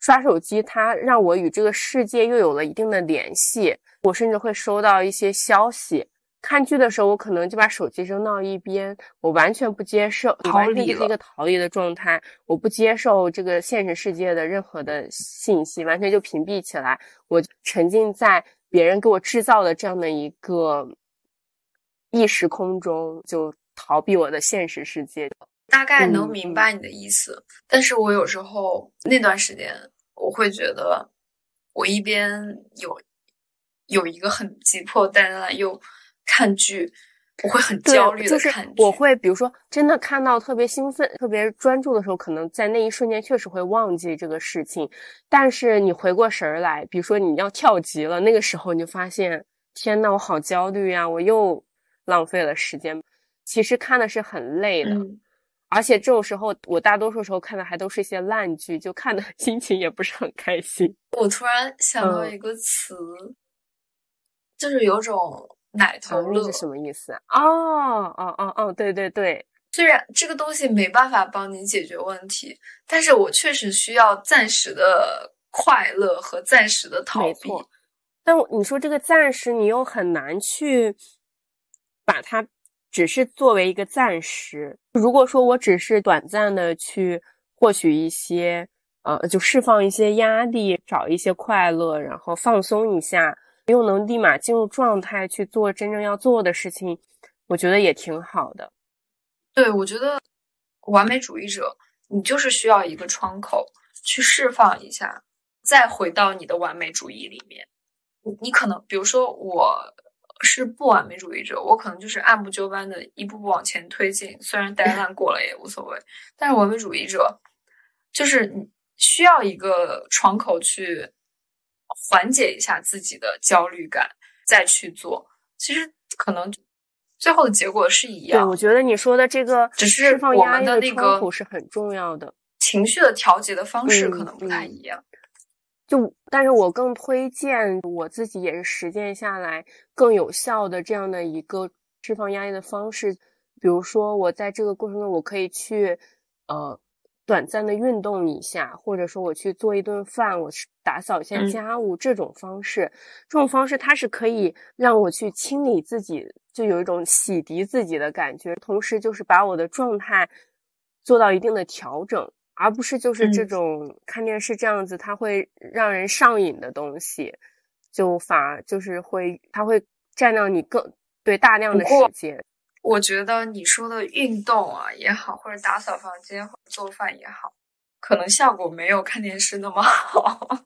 刷手机它让我与这个世界又有了一定的联系，我甚至会收到一些消息。看剧的时候，我可能就把手机扔到一边，我完全不接受，逃离是一个逃离的状态。我不接受这个现实世界的任何的信息，完全就屏蔽起来。我沉浸在别人给我制造的这样的一个意识空中，就逃避我的现实世界。大概能明白你的意思，但是我有时候那段时间，我会觉得我一边有有一个很急迫但是又。看剧，我会很焦虑的看剧。我会比如说，真的看到特别兴奋、特别专注的时候，可能在那一瞬间确实会忘记这个事情。但是你回过神儿来，比如说你要跳级了，那个时候你就发现，天呐，我好焦虑呀！我又浪费了时间。其实看的是很累的，而且这种时候，我大多数时候看的还都是一些烂剧，就看的 心情也不是很开心。我突然想到一个词，就是有种。奶头乐是什么意思啊？哦哦哦哦，对对对。虽然这个东西没办法帮你解决问题，但是我确实需要暂时的快乐和暂时的逃避。但你说这个暂时，你又很难去把它只是作为一个暂时。如果说我只是短暂的去获取一些，呃，就释放一些压力，找一些快乐，然后放松一下。又能立马进入状态去做真正要做的事情，我觉得也挺好的。对，我觉得完美主义者，你就是需要一个窗口去释放一下，再回到你的完美主义里面。你可能，比如说我是不完美主义者，我可能就是按部就班的一步步往前推进，虽然呆烂过了也无所谓。但是完美主义者就是你需要一个窗口去。缓解一下自己的焦虑感，再去做，其实可能最后的结果是一样。对，我觉得你说的这个只是释放压力的那个是很重要的，情绪的调节的方式可能不太一样。就，但是我更推荐我自己也是实践下来更有效的这样的一个释放压力的方式。比如说，我在这个过程中，我可以去呃。短暂的运动一下，或者说我去做一顿饭，我去打扫一下家务，这种方式，这种方式它是可以让我去清理自己，就有一种洗涤自己的感觉，同时就是把我的状态做到一定的调整，而不是就是这种看电视这样子，它会让人上瘾的东西，就反而就是会，它会占掉你更对大量的时间。我觉得你说的运动啊也好，或者打扫房间、或者做饭也好，可能效果没有看电视那么好。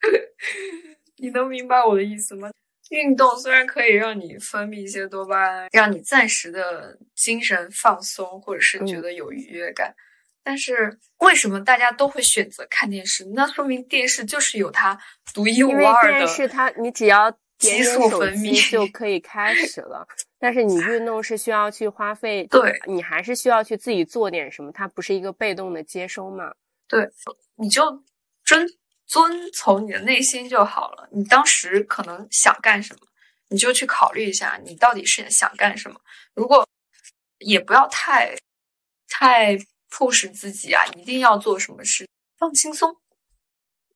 你能明白我的意思吗？运动虽然可以让你分泌一些多巴胺，让你暂时的精神放松，或者是觉得有愉悦感，但是为什么大家都会选择看电视？那说明电视就是有它独一无二的。电视它，你只要。激素分泌就可以开始了，但是你运动是需要去花费，对你还是需要去自己做点什么，它不是一个被动的接收嘛？对，你就遵遵从你的内心就好了。你当时可能想干什么，你就去考虑一下，你到底是想干什么。如果也不要太太迫使自己啊，一定要做什么事，放轻松。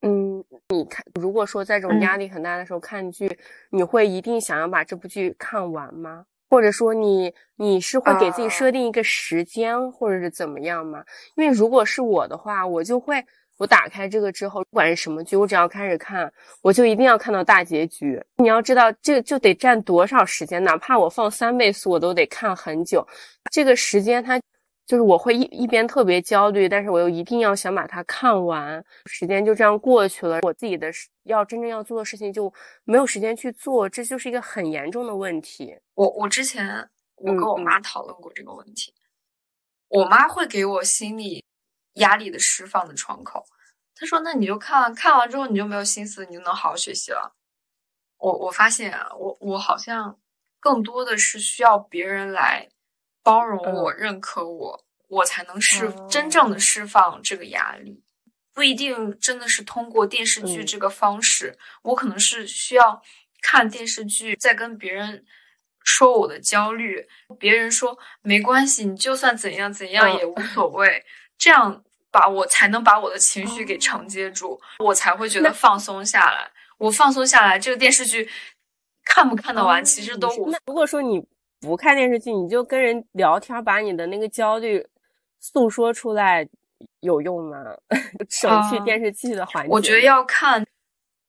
嗯，你看，如果说在这种压力很大的时候看剧，你会一定想要把这部剧看完吗？或者说你你是会给自己设定一个时间，或者是怎么样吗？因为如果是我的话，我就会我打开这个之后，不管是什么剧，我只要开始看，我就一定要看到大结局。你要知道，这就得占多少时间，哪怕我放三倍速，我都得看很久。这个时间它。就是我会一一边特别焦虑，但是我又一定要想把它看完，时间就这样过去了，我自己的要真正要做的事情就没有时间去做，这就是一个很严重的问题。我我之前我跟我妈讨论过这个问题，我妈会给我心理压力的释放的窗口，她说：“那你就看看完之后你就没有心思，你就能好好学习了。”我我发现啊，我我好像更多的是需要别人来。包容我，认可我，我才能释真正的释放这个压力。不一定真的是通过电视剧这个方式，我可能是需要看电视剧，在跟别人说我的焦虑，别人说没关系，你就算怎样怎样也无所谓，这样把我才能把我的情绪给承接住，我才会觉得放松下来。我放松下来，这个电视剧看不看得完，其实都那如果说你。不看电视剧，你就跟人聊天，把你的那个焦虑诉说出来，有用吗？省去电视剧的环节。我觉得要看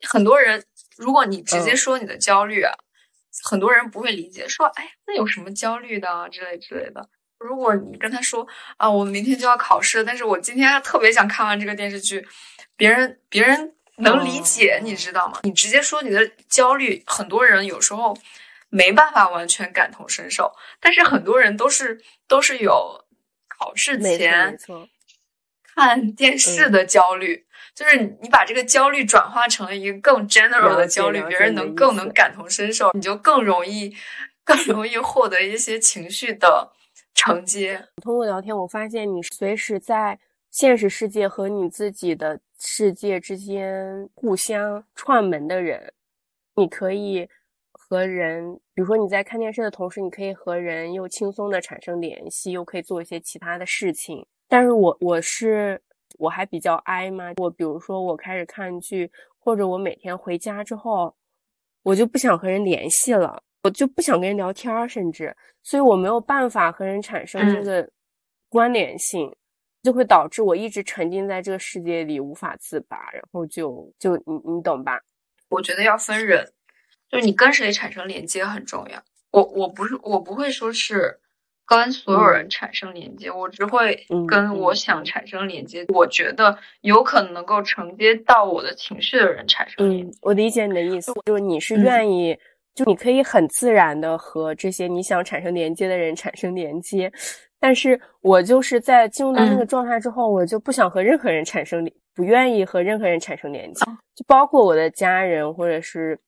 很多人，如果你直接说你的焦虑啊，很多人不会理解，说哎，那有什么焦虑的之类之类的。如果你跟他说啊，我明天就要考试，但是我今天特别想看完这个电视剧，别人别人能理解，你知道吗？你直接说你的焦虑，很多人有时候。没办法完全感同身受，但是很多人都是都是有考试前看电视的焦虑，就是你把这个焦虑转化成了一个更 general 的焦虑，别人能更能感同身受，你就更容易 更容易获得一些情绪的承接。通过聊天，我发现你随时在现实世界和你自己的世界之间互相串门的人，你可以。和人，比如说你在看电视的同时，你可以和人又轻松的产生联系，又可以做一些其他的事情。但是我我是我还比较哀嘛，我比如说我开始看剧，或者我每天回家之后，我就不想和人联系了，我就不想跟人聊天，甚至，所以我没有办法和人产生这个关联性，就会导致我一直沉浸在这个世界里无法自拔，然后就就你你懂吧？我觉得要分人。就是你跟谁产生连接很重要。我我不是我不会说是跟所有人产生连接，我只会跟我想产生连接，我觉得有可能能够承接到我的情绪的人产生连接。我理解你的意思，就是你是愿意，就你可以很自然的和这些你想产生连接的人产生连接，但是我就是在进入到那个状态之后，我就不想和任何人产生连，不愿意和任何人产生连接，就包括我的家人或者是。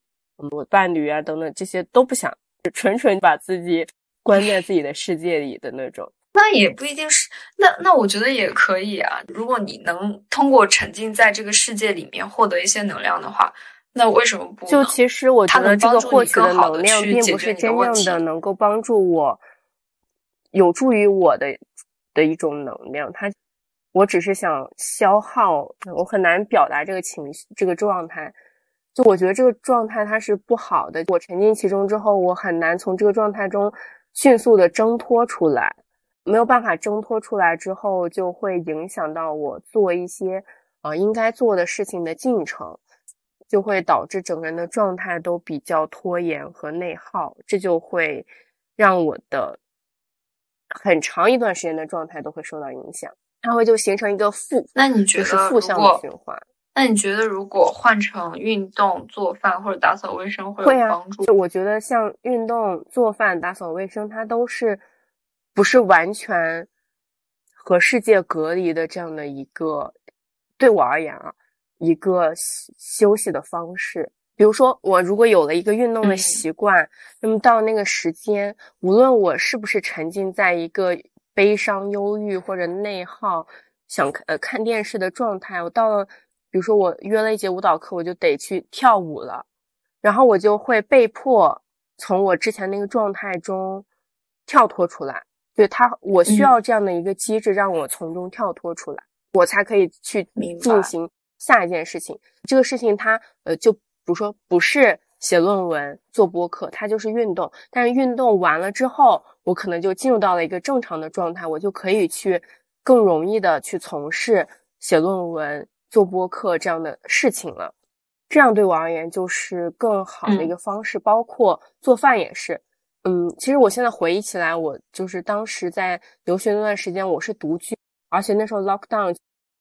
我伴侣啊，等等这些都不想，纯纯把自己关在自己的世界里的那种。那也不一定是，那那我觉得也可以啊。如果你能通过沉浸在这个世界里面获得一些能量的话，那为什么不？就其实我觉得这个获取的能量并不是真正的能够帮助我，有助于我的的一种能量。它，我只是想消耗，我很难表达这个情绪，这个状态。就我觉得这个状态它是不好的，我沉浸其中之后，我很难从这个状态中迅速的挣脱出来，没有办法挣脱出来之后，就会影响到我做一些呃应该做的事情的进程，就会导致整个人的状态都比较拖延和内耗，这就会让我的很长一段时间的状态都会受到影响，它会就形成一个负，那你觉得负向的循环？那你觉得，如果换成运动、做饭或者打扫卫生，会有帮助？我觉得像运动、做饭、打扫卫生，它都是不是完全和世界隔离的这样的一个，对我而言啊，一个休息的方式。比如说，我如果有了一个运动的习惯，那么到那个时间，无论我是不是沉浸在一个悲伤、忧郁或者内耗、想呃看电视的状态，我到了。比如说，我约了一节舞蹈课，我就得去跳舞了，然后我就会被迫从我之前那个状态中跳脱出来，对他，我需要这样的一个机制，让我从中跳脱出来，我才可以去进行下一件事情。这个事情它呃，就比如说不是写论文、做播客，它就是运动。但是运动完了之后，我可能就进入到了一个正常的状态，我就可以去更容易的去从事写论文、做播客这样的事情了。这样对我而言就是更好的一个方式，包括做饭也是。嗯，其实我现在回忆起来，我就是当时在留学那段时间，我是独居，而且那时候 lockdown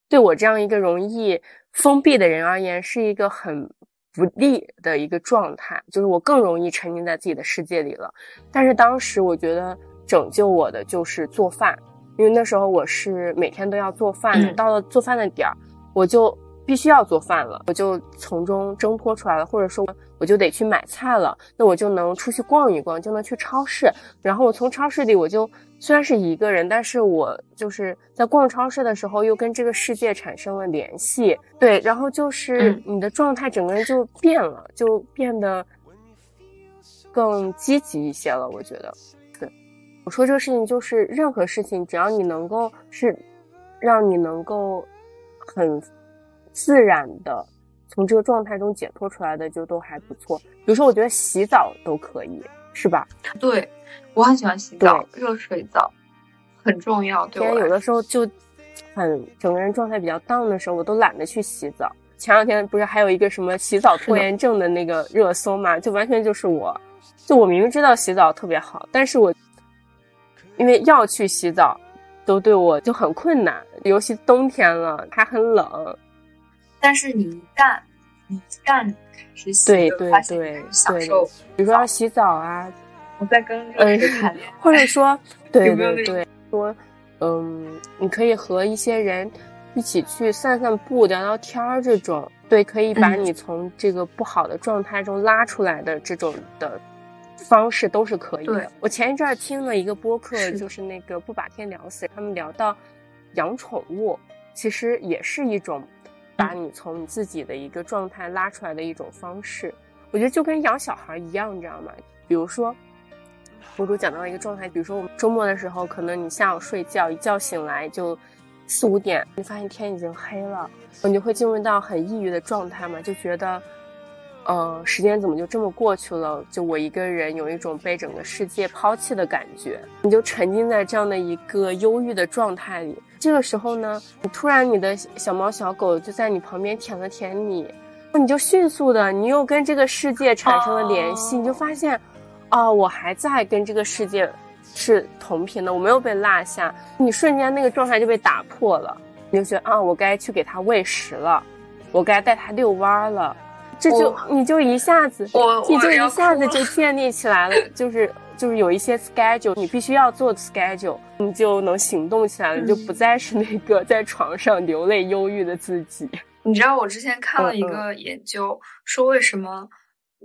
对我这样一个容易封闭的人而言，是一个很不利的一个状态，就是我更容易沉浸在自己的世界里了。但是当时我觉得拯救我的就是做饭，因为那时候我是每天都要做饭，到了做饭的点儿，我就。必须要做饭了，我就从中挣脱出来了，或者说我就得去买菜了，那我就能出去逛一逛，就能去超市。然后我从超市里，我就虽然是一个人，但是我就是在逛超市的时候，又跟这个世界产生了联系。对，然后就是你的状态整个人就变了，就变得更积极一些了。我觉得，对，我说这个事情就是任何事情，只要你能够是让你能够很。自然的从这个状态中解脱出来的就都还不错。比如说，我觉得洗澡都可以，是吧？对，我很喜欢洗澡，热水澡很重要。对我有的时候就很整个人状态比较 down 的时候，我都懒得去洗澡。前两天不是还有一个什么洗澡拖延症的那个热搜嘛？就完全就是我，就我明明知道洗澡特别好，但是我因为要去洗澡，都对我就很困难。尤其冬天了，它很冷。但是你一旦你一旦开始洗，对对对，享受，比如说要洗澡啊，我在跟热水谈恋爱，或者说，对对对，说，嗯，你可以和一些人一起去散散步、聊聊天儿，这种，对，可以把你从这个不好的状态中拉出来的这种的方式都是可以的。我前一阵儿听了一个播客，就是那个不把天聊死，他们聊到养宠物，其实也是一种。把你从你自己的一个状态拉出来的一种方式，我觉得就跟养小孩一样，你知道吗？比如说，博主讲到一个状态，比如说我们周末的时候，可能你下午睡觉，一觉醒来就四五点，你发现天已经黑了，你就会进入到很抑郁的状态嘛，就觉得，呃，时间怎么就这么过去了？就我一个人有一种被整个世界抛弃的感觉，你就沉浸在这样的一个忧郁的状态里。这个时候呢，你突然你的小猫小狗就在你旁边舔了舔你，你就迅速的，你又跟这个世界产生了联系，你就发现，哦，我还在跟这个世界是同频的，我没有被落下，你瞬间那个状态就被打破了，你就觉得啊，我该去给它喂食了，我该带它遛弯了，这就你就一下子，你就一下子就建立起来了，就是。就是有一些 schedule，你必须要做 schedule，你就能行动起来了，就不再是那个在床上流泪忧郁的自己。你知道我之前看了一个研究，说为什么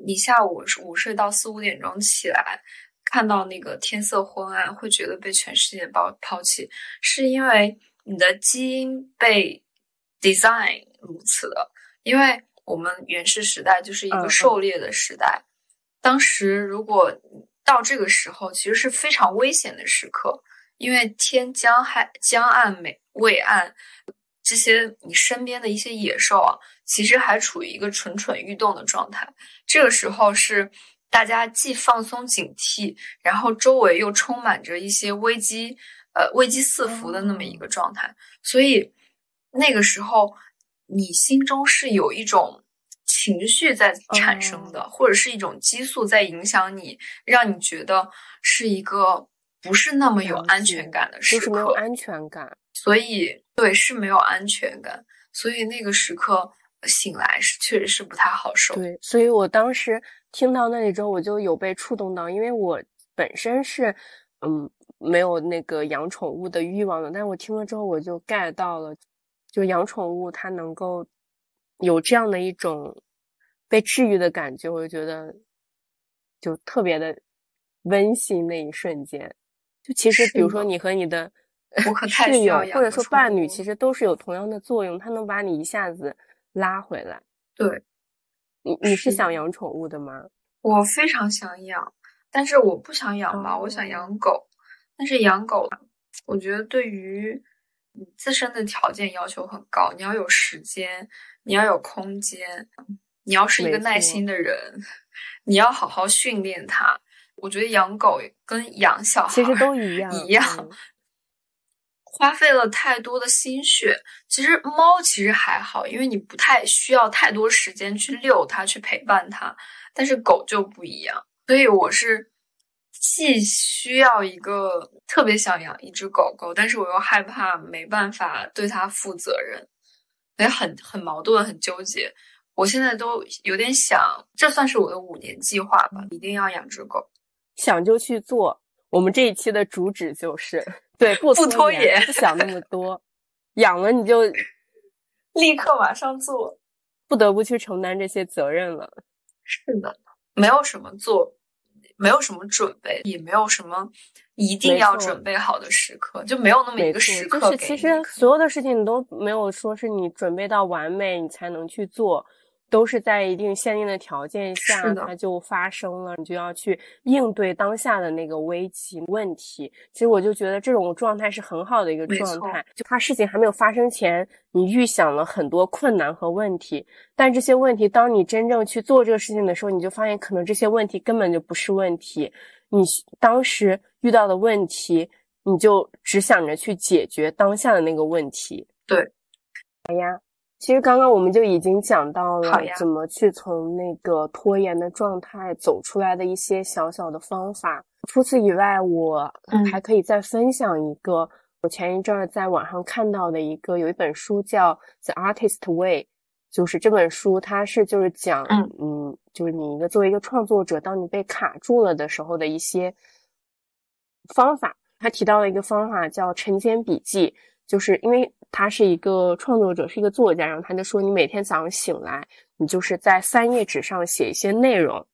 你下午午睡到四五点钟起来，看到那个天色昏暗，会觉得被全世界抛抛弃，是因为你的基因被 design 如此的。因为我们原始时代就是一个狩猎的时代，当时如果。到这个时候，其实是非常危险的时刻，因为天将还将暗美未暗，这些你身边的一些野兽啊，其实还处于一个蠢蠢欲动的状态。这个时候是大家既放松警惕，然后周围又充满着一些危机，呃，危机四伏的那么一个状态。所以那个时候，你心中是有一种。情绪在产生的，或者是一种激素在影响你，让你觉得是一个不是那么有安全感的时刻，没有安全感。所以，对，是没有安全感。所以那个时刻醒来是确实是不太好受。对，所以我当时听到那里之后，我就有被触动到，因为我本身是嗯没有那个养宠物的欲望的，但是我听了之后，我就 get 到了，就养宠物它能够。有这样的一种被治愈的感觉，我就觉得就特别的温馨。那一瞬间，就其实比如说你和你的室友或者说伴侣，其实都是有同样的作用，它能把你一下子拉回来。对，你你是想养宠物的吗？我非常想养，但是我不想养猫，我想养狗。但是养狗，我觉得对于你自身的条件要求很高，你要有时间，你要有空间，你要是一个耐心的人，你要好好训练它。我觉得养狗跟养小孩其实都一样，一样，花费了太多的心血。其实猫其实还好，因为你不太需要太多时间去遛它，去陪伴它。但是狗就不一样，所以我是。既需要一个特别想养一只狗狗，但是我又害怕没办法对它负责任，也很很矛盾，很纠结。我现在都有点想，这算是我的五年计划吧，一定要养只狗。想就去做。我们这一期的主旨就是对 不不拖延，不想那么多，养了你就 立刻马上做，不得不去承担这些责任了。是的，没有什么做。没有什么准备，也没有什么一定要准备好的时刻，就没有那么一个时刻。就是其实所有的事情你都没有说是你准备到完美，你才能去做。都是在一定限定的条件下，它就发生了，你就要去应对当下的那个危机问题。其实我就觉得这种状态是很好的一个状态，就它事情还没有发生前，你预想了很多困难和问题，但这些问题当你真正去做这个事情的时候，你就发现可能这些问题根本就不是问题，你当时遇到的问题，你就只想着去解决当下的那个问题。对，好呀。其实刚刚我们就已经讲到了怎么去从那个拖延的状态走出来的一些小小的方法。除此以外，我还可以再分享一个我前一阵儿在网上看到的一个，有一本书叫《The Artist Way》，就是这本书它是就是讲，嗯，就是你一个作为一个创作者，当你被卡住了的时候的一些方法。他提到了一个方法叫晨间笔记，就是因为。他是一个创作者，是一个作家，然后他就说：“你每天早上醒来，你就是在三页纸上写一些内容，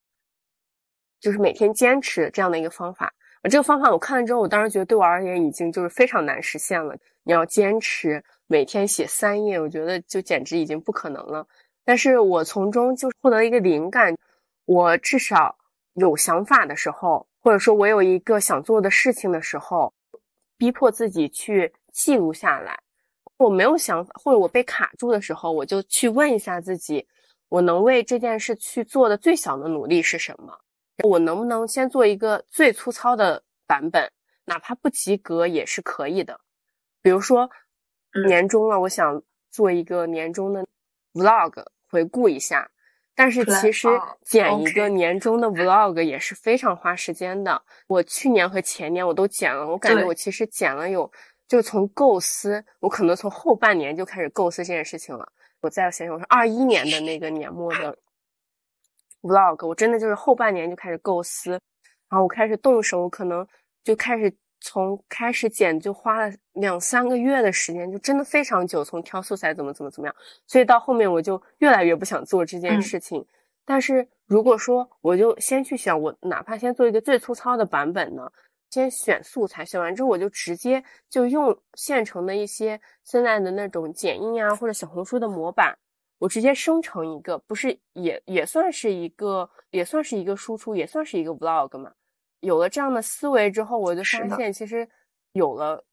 就是每天坚持这样的一个方法。这个方法我看了之后，我当时觉得对我而言已经就是非常难实现了。你要坚持每天写三页，我觉得就简直已经不可能了。但是我从中就获得一个灵感，我至少有想法的时候，或者说我有一个想做的事情的时候，逼迫自己去记录下来。”我没有想法，或者我被卡住的时候，我就去问一下自己：我能为这件事去做的最小的努力是什么？我能不能先做一个最粗糙的版本，哪怕不及格也是可以的。比如说年终了，我想做一个年终的 vlog 回顾一下，但是其实剪一个年终的 vlog 也是非常花时间的。我去年和前年我都剪了，我感觉我其实剪了有。就从构思，我可能从后半年就开始构思这件事情了。我再想想，我说二一年的那个年末的 vlog，我真的就是后半年就开始构思，然后我开始动手，可能就开始从开始剪就花了两三个月的时间，就真的非常久。从挑素材怎么怎么怎么样，所以到后面我就越来越不想做这件事情。但是如果说我就先去想，我哪怕先做一个最粗糙的版本呢？先选素材，选完之后我就直接就用现成的一些现在的那种剪映啊，或者小红书的模板，我直接生成一个，不是也也算是一个，也算是一个输出，也算是一个 vlog 嘛。有了这样的思维之后，我就发现其实有了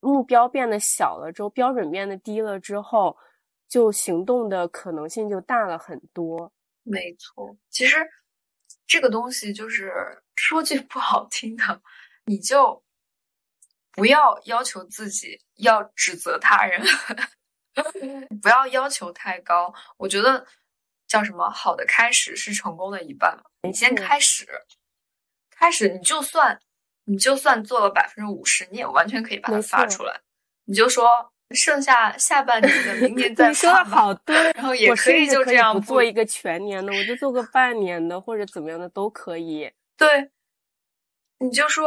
目标变得小了之后，标准变得低了之后，就行动的可能性就大了很多。没错，其实这个东西就是。说句不好听的，你就不要要求自己，要指责他人，不要要求太高。我觉得叫什么？好的开始是成功的一半。你先开始，开始，你就算你就算做了百分之五十，你也完全可以把它发出来。你就说剩下下半年的，明年 再发。你说的好对，然后也可以就这样做一个全年的，我就做个半年的或者怎么样的都可以。对，你就说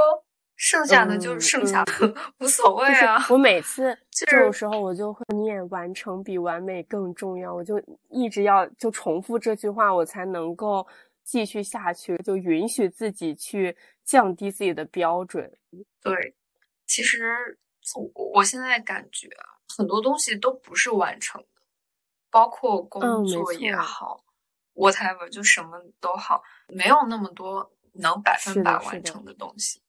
剩下的就是剩下的，无所谓啊。我每次这种时候，我就会念“完成比完美更重要”，我就一直要就重复这句话，我才能够继续下去，就允许自己去降低自己的标准。对，其实我我现在感觉很多东西都不是完成的，包括工作也好，whatever 就什么都好，没有那么多。能百分百完成的东西，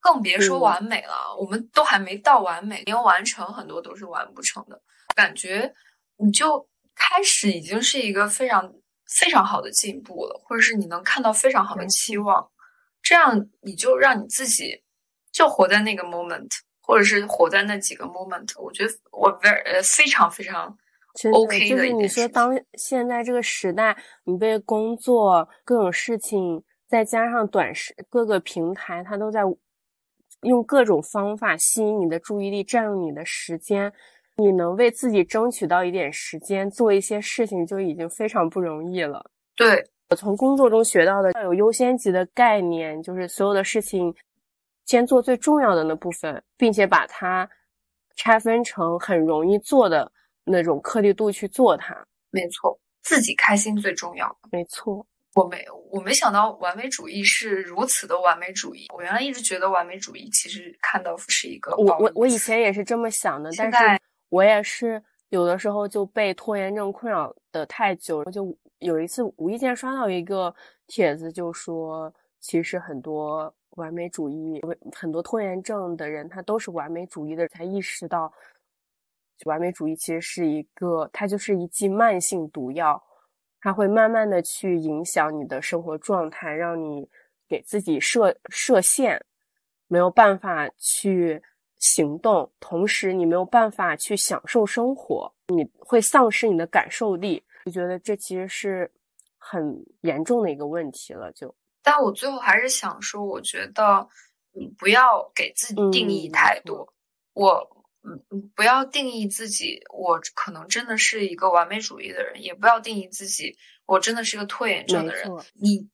更别说完美了。我们都还没到完美，连完成很多都是完不成的。感觉你就开始已经是一个非常非常好的进步了，或者是你能看到非常好的期望，这样你就让你自己就活在那个 moment，或者是活在那几个 moment。我觉得我 very 呃非常非常 OK 的。就是你说，当现在这个时代，你被工作各种事情，再加上短时各个平台，它都在用各种方法吸引你的注意力，占用你的时间。你能为自己争取到一点时间做一些事情，就已经非常不容易了。对我从工作中学到的要有优先级的概念，就是所有的事情先做最重要的那部分，并且把它拆分成很容易做的那种颗粒度去做它。没错，自己开心最重要。没错，我没我没想到完美主义是如此的完美主义。我原来一直觉得完美主义其实看到是一个我我我以前也是这么想的，但是。我也是有的时候就被拖延症困扰的太久，就有一次无意间刷到一个帖子，就说其实很多完美主义、很多拖延症的人，他都是完美主义的，才意识到完美主义其实是一个，它就是一剂慢性毒药，它会慢慢的去影响你的生活状态，让你给自己设设限，没有办法去。行动，同时你没有办法去享受生活，你会丧失你的感受力。就觉得这其实是很严重的一个问题了。就，但我最后还是想说，我觉得你不要给自己定义太多。我，嗯嗯，不要定义自己，我可能真的是一个完美主义的人，也不要定义自己，我真的是一个拖延症的人。你，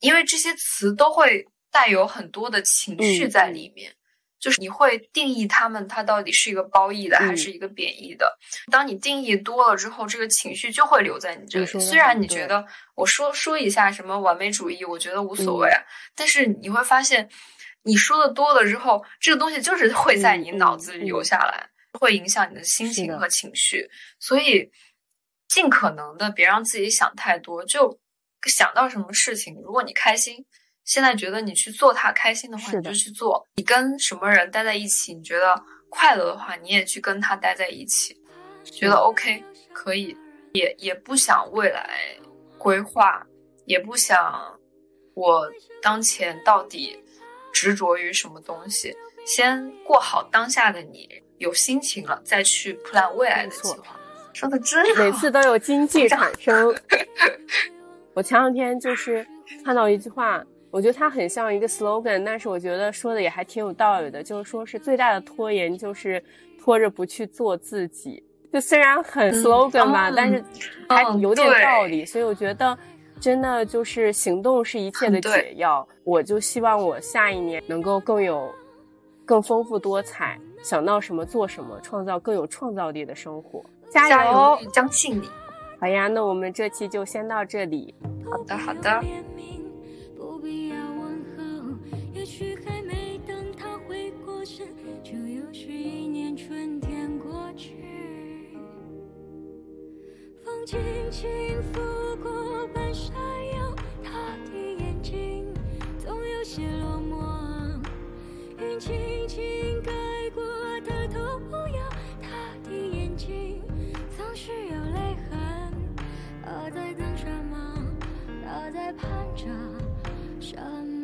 因为这些词都会带有很多的情绪在里面。就是你会定义他们，它到底是一个褒义的还是一个贬义的？当你定义多了之后，这个情绪就会留在你这里。虽然你觉得我说说一下什么完美主义，我觉得无所谓，但是你会发现，你说的多了之后，这个东西就是会在你脑子里留下来，会影响你的心情和情绪。所以，尽可能的别让自己想太多，就想到什么事情，如果你开心。现在觉得你去做它开心的话，你就去做。你跟什么人待在一起，你觉得快乐的话，你也去跟他待在一起。觉得 OK 可以，也也不想未来规划，也不想我当前到底执着于什么东西。先过好当下的你，有心情了再去 plan 未来的计划。说的真好，每次都有经济产生。我前两天就是看到一句话。我觉得它很像一个 slogan，但是我觉得说的也还挺有道理的，就是说是最大的拖延就是拖着不去做自己。就虽然很 slogan 吧，但是还有点道理。所以我觉得真的就是行动是一切的解药。我就希望我下一年能够更有更丰富多彩，想到什么做什么，创造更有创造力的生活。加油，相信你。好呀，那我们这期就先到这里。好的，好的。风轻轻拂过，半山腰，他的眼睛总有些落寞。云轻轻盖过，他头摇，他的眼睛总是有泪痕。他在等什么？他在盼着什么？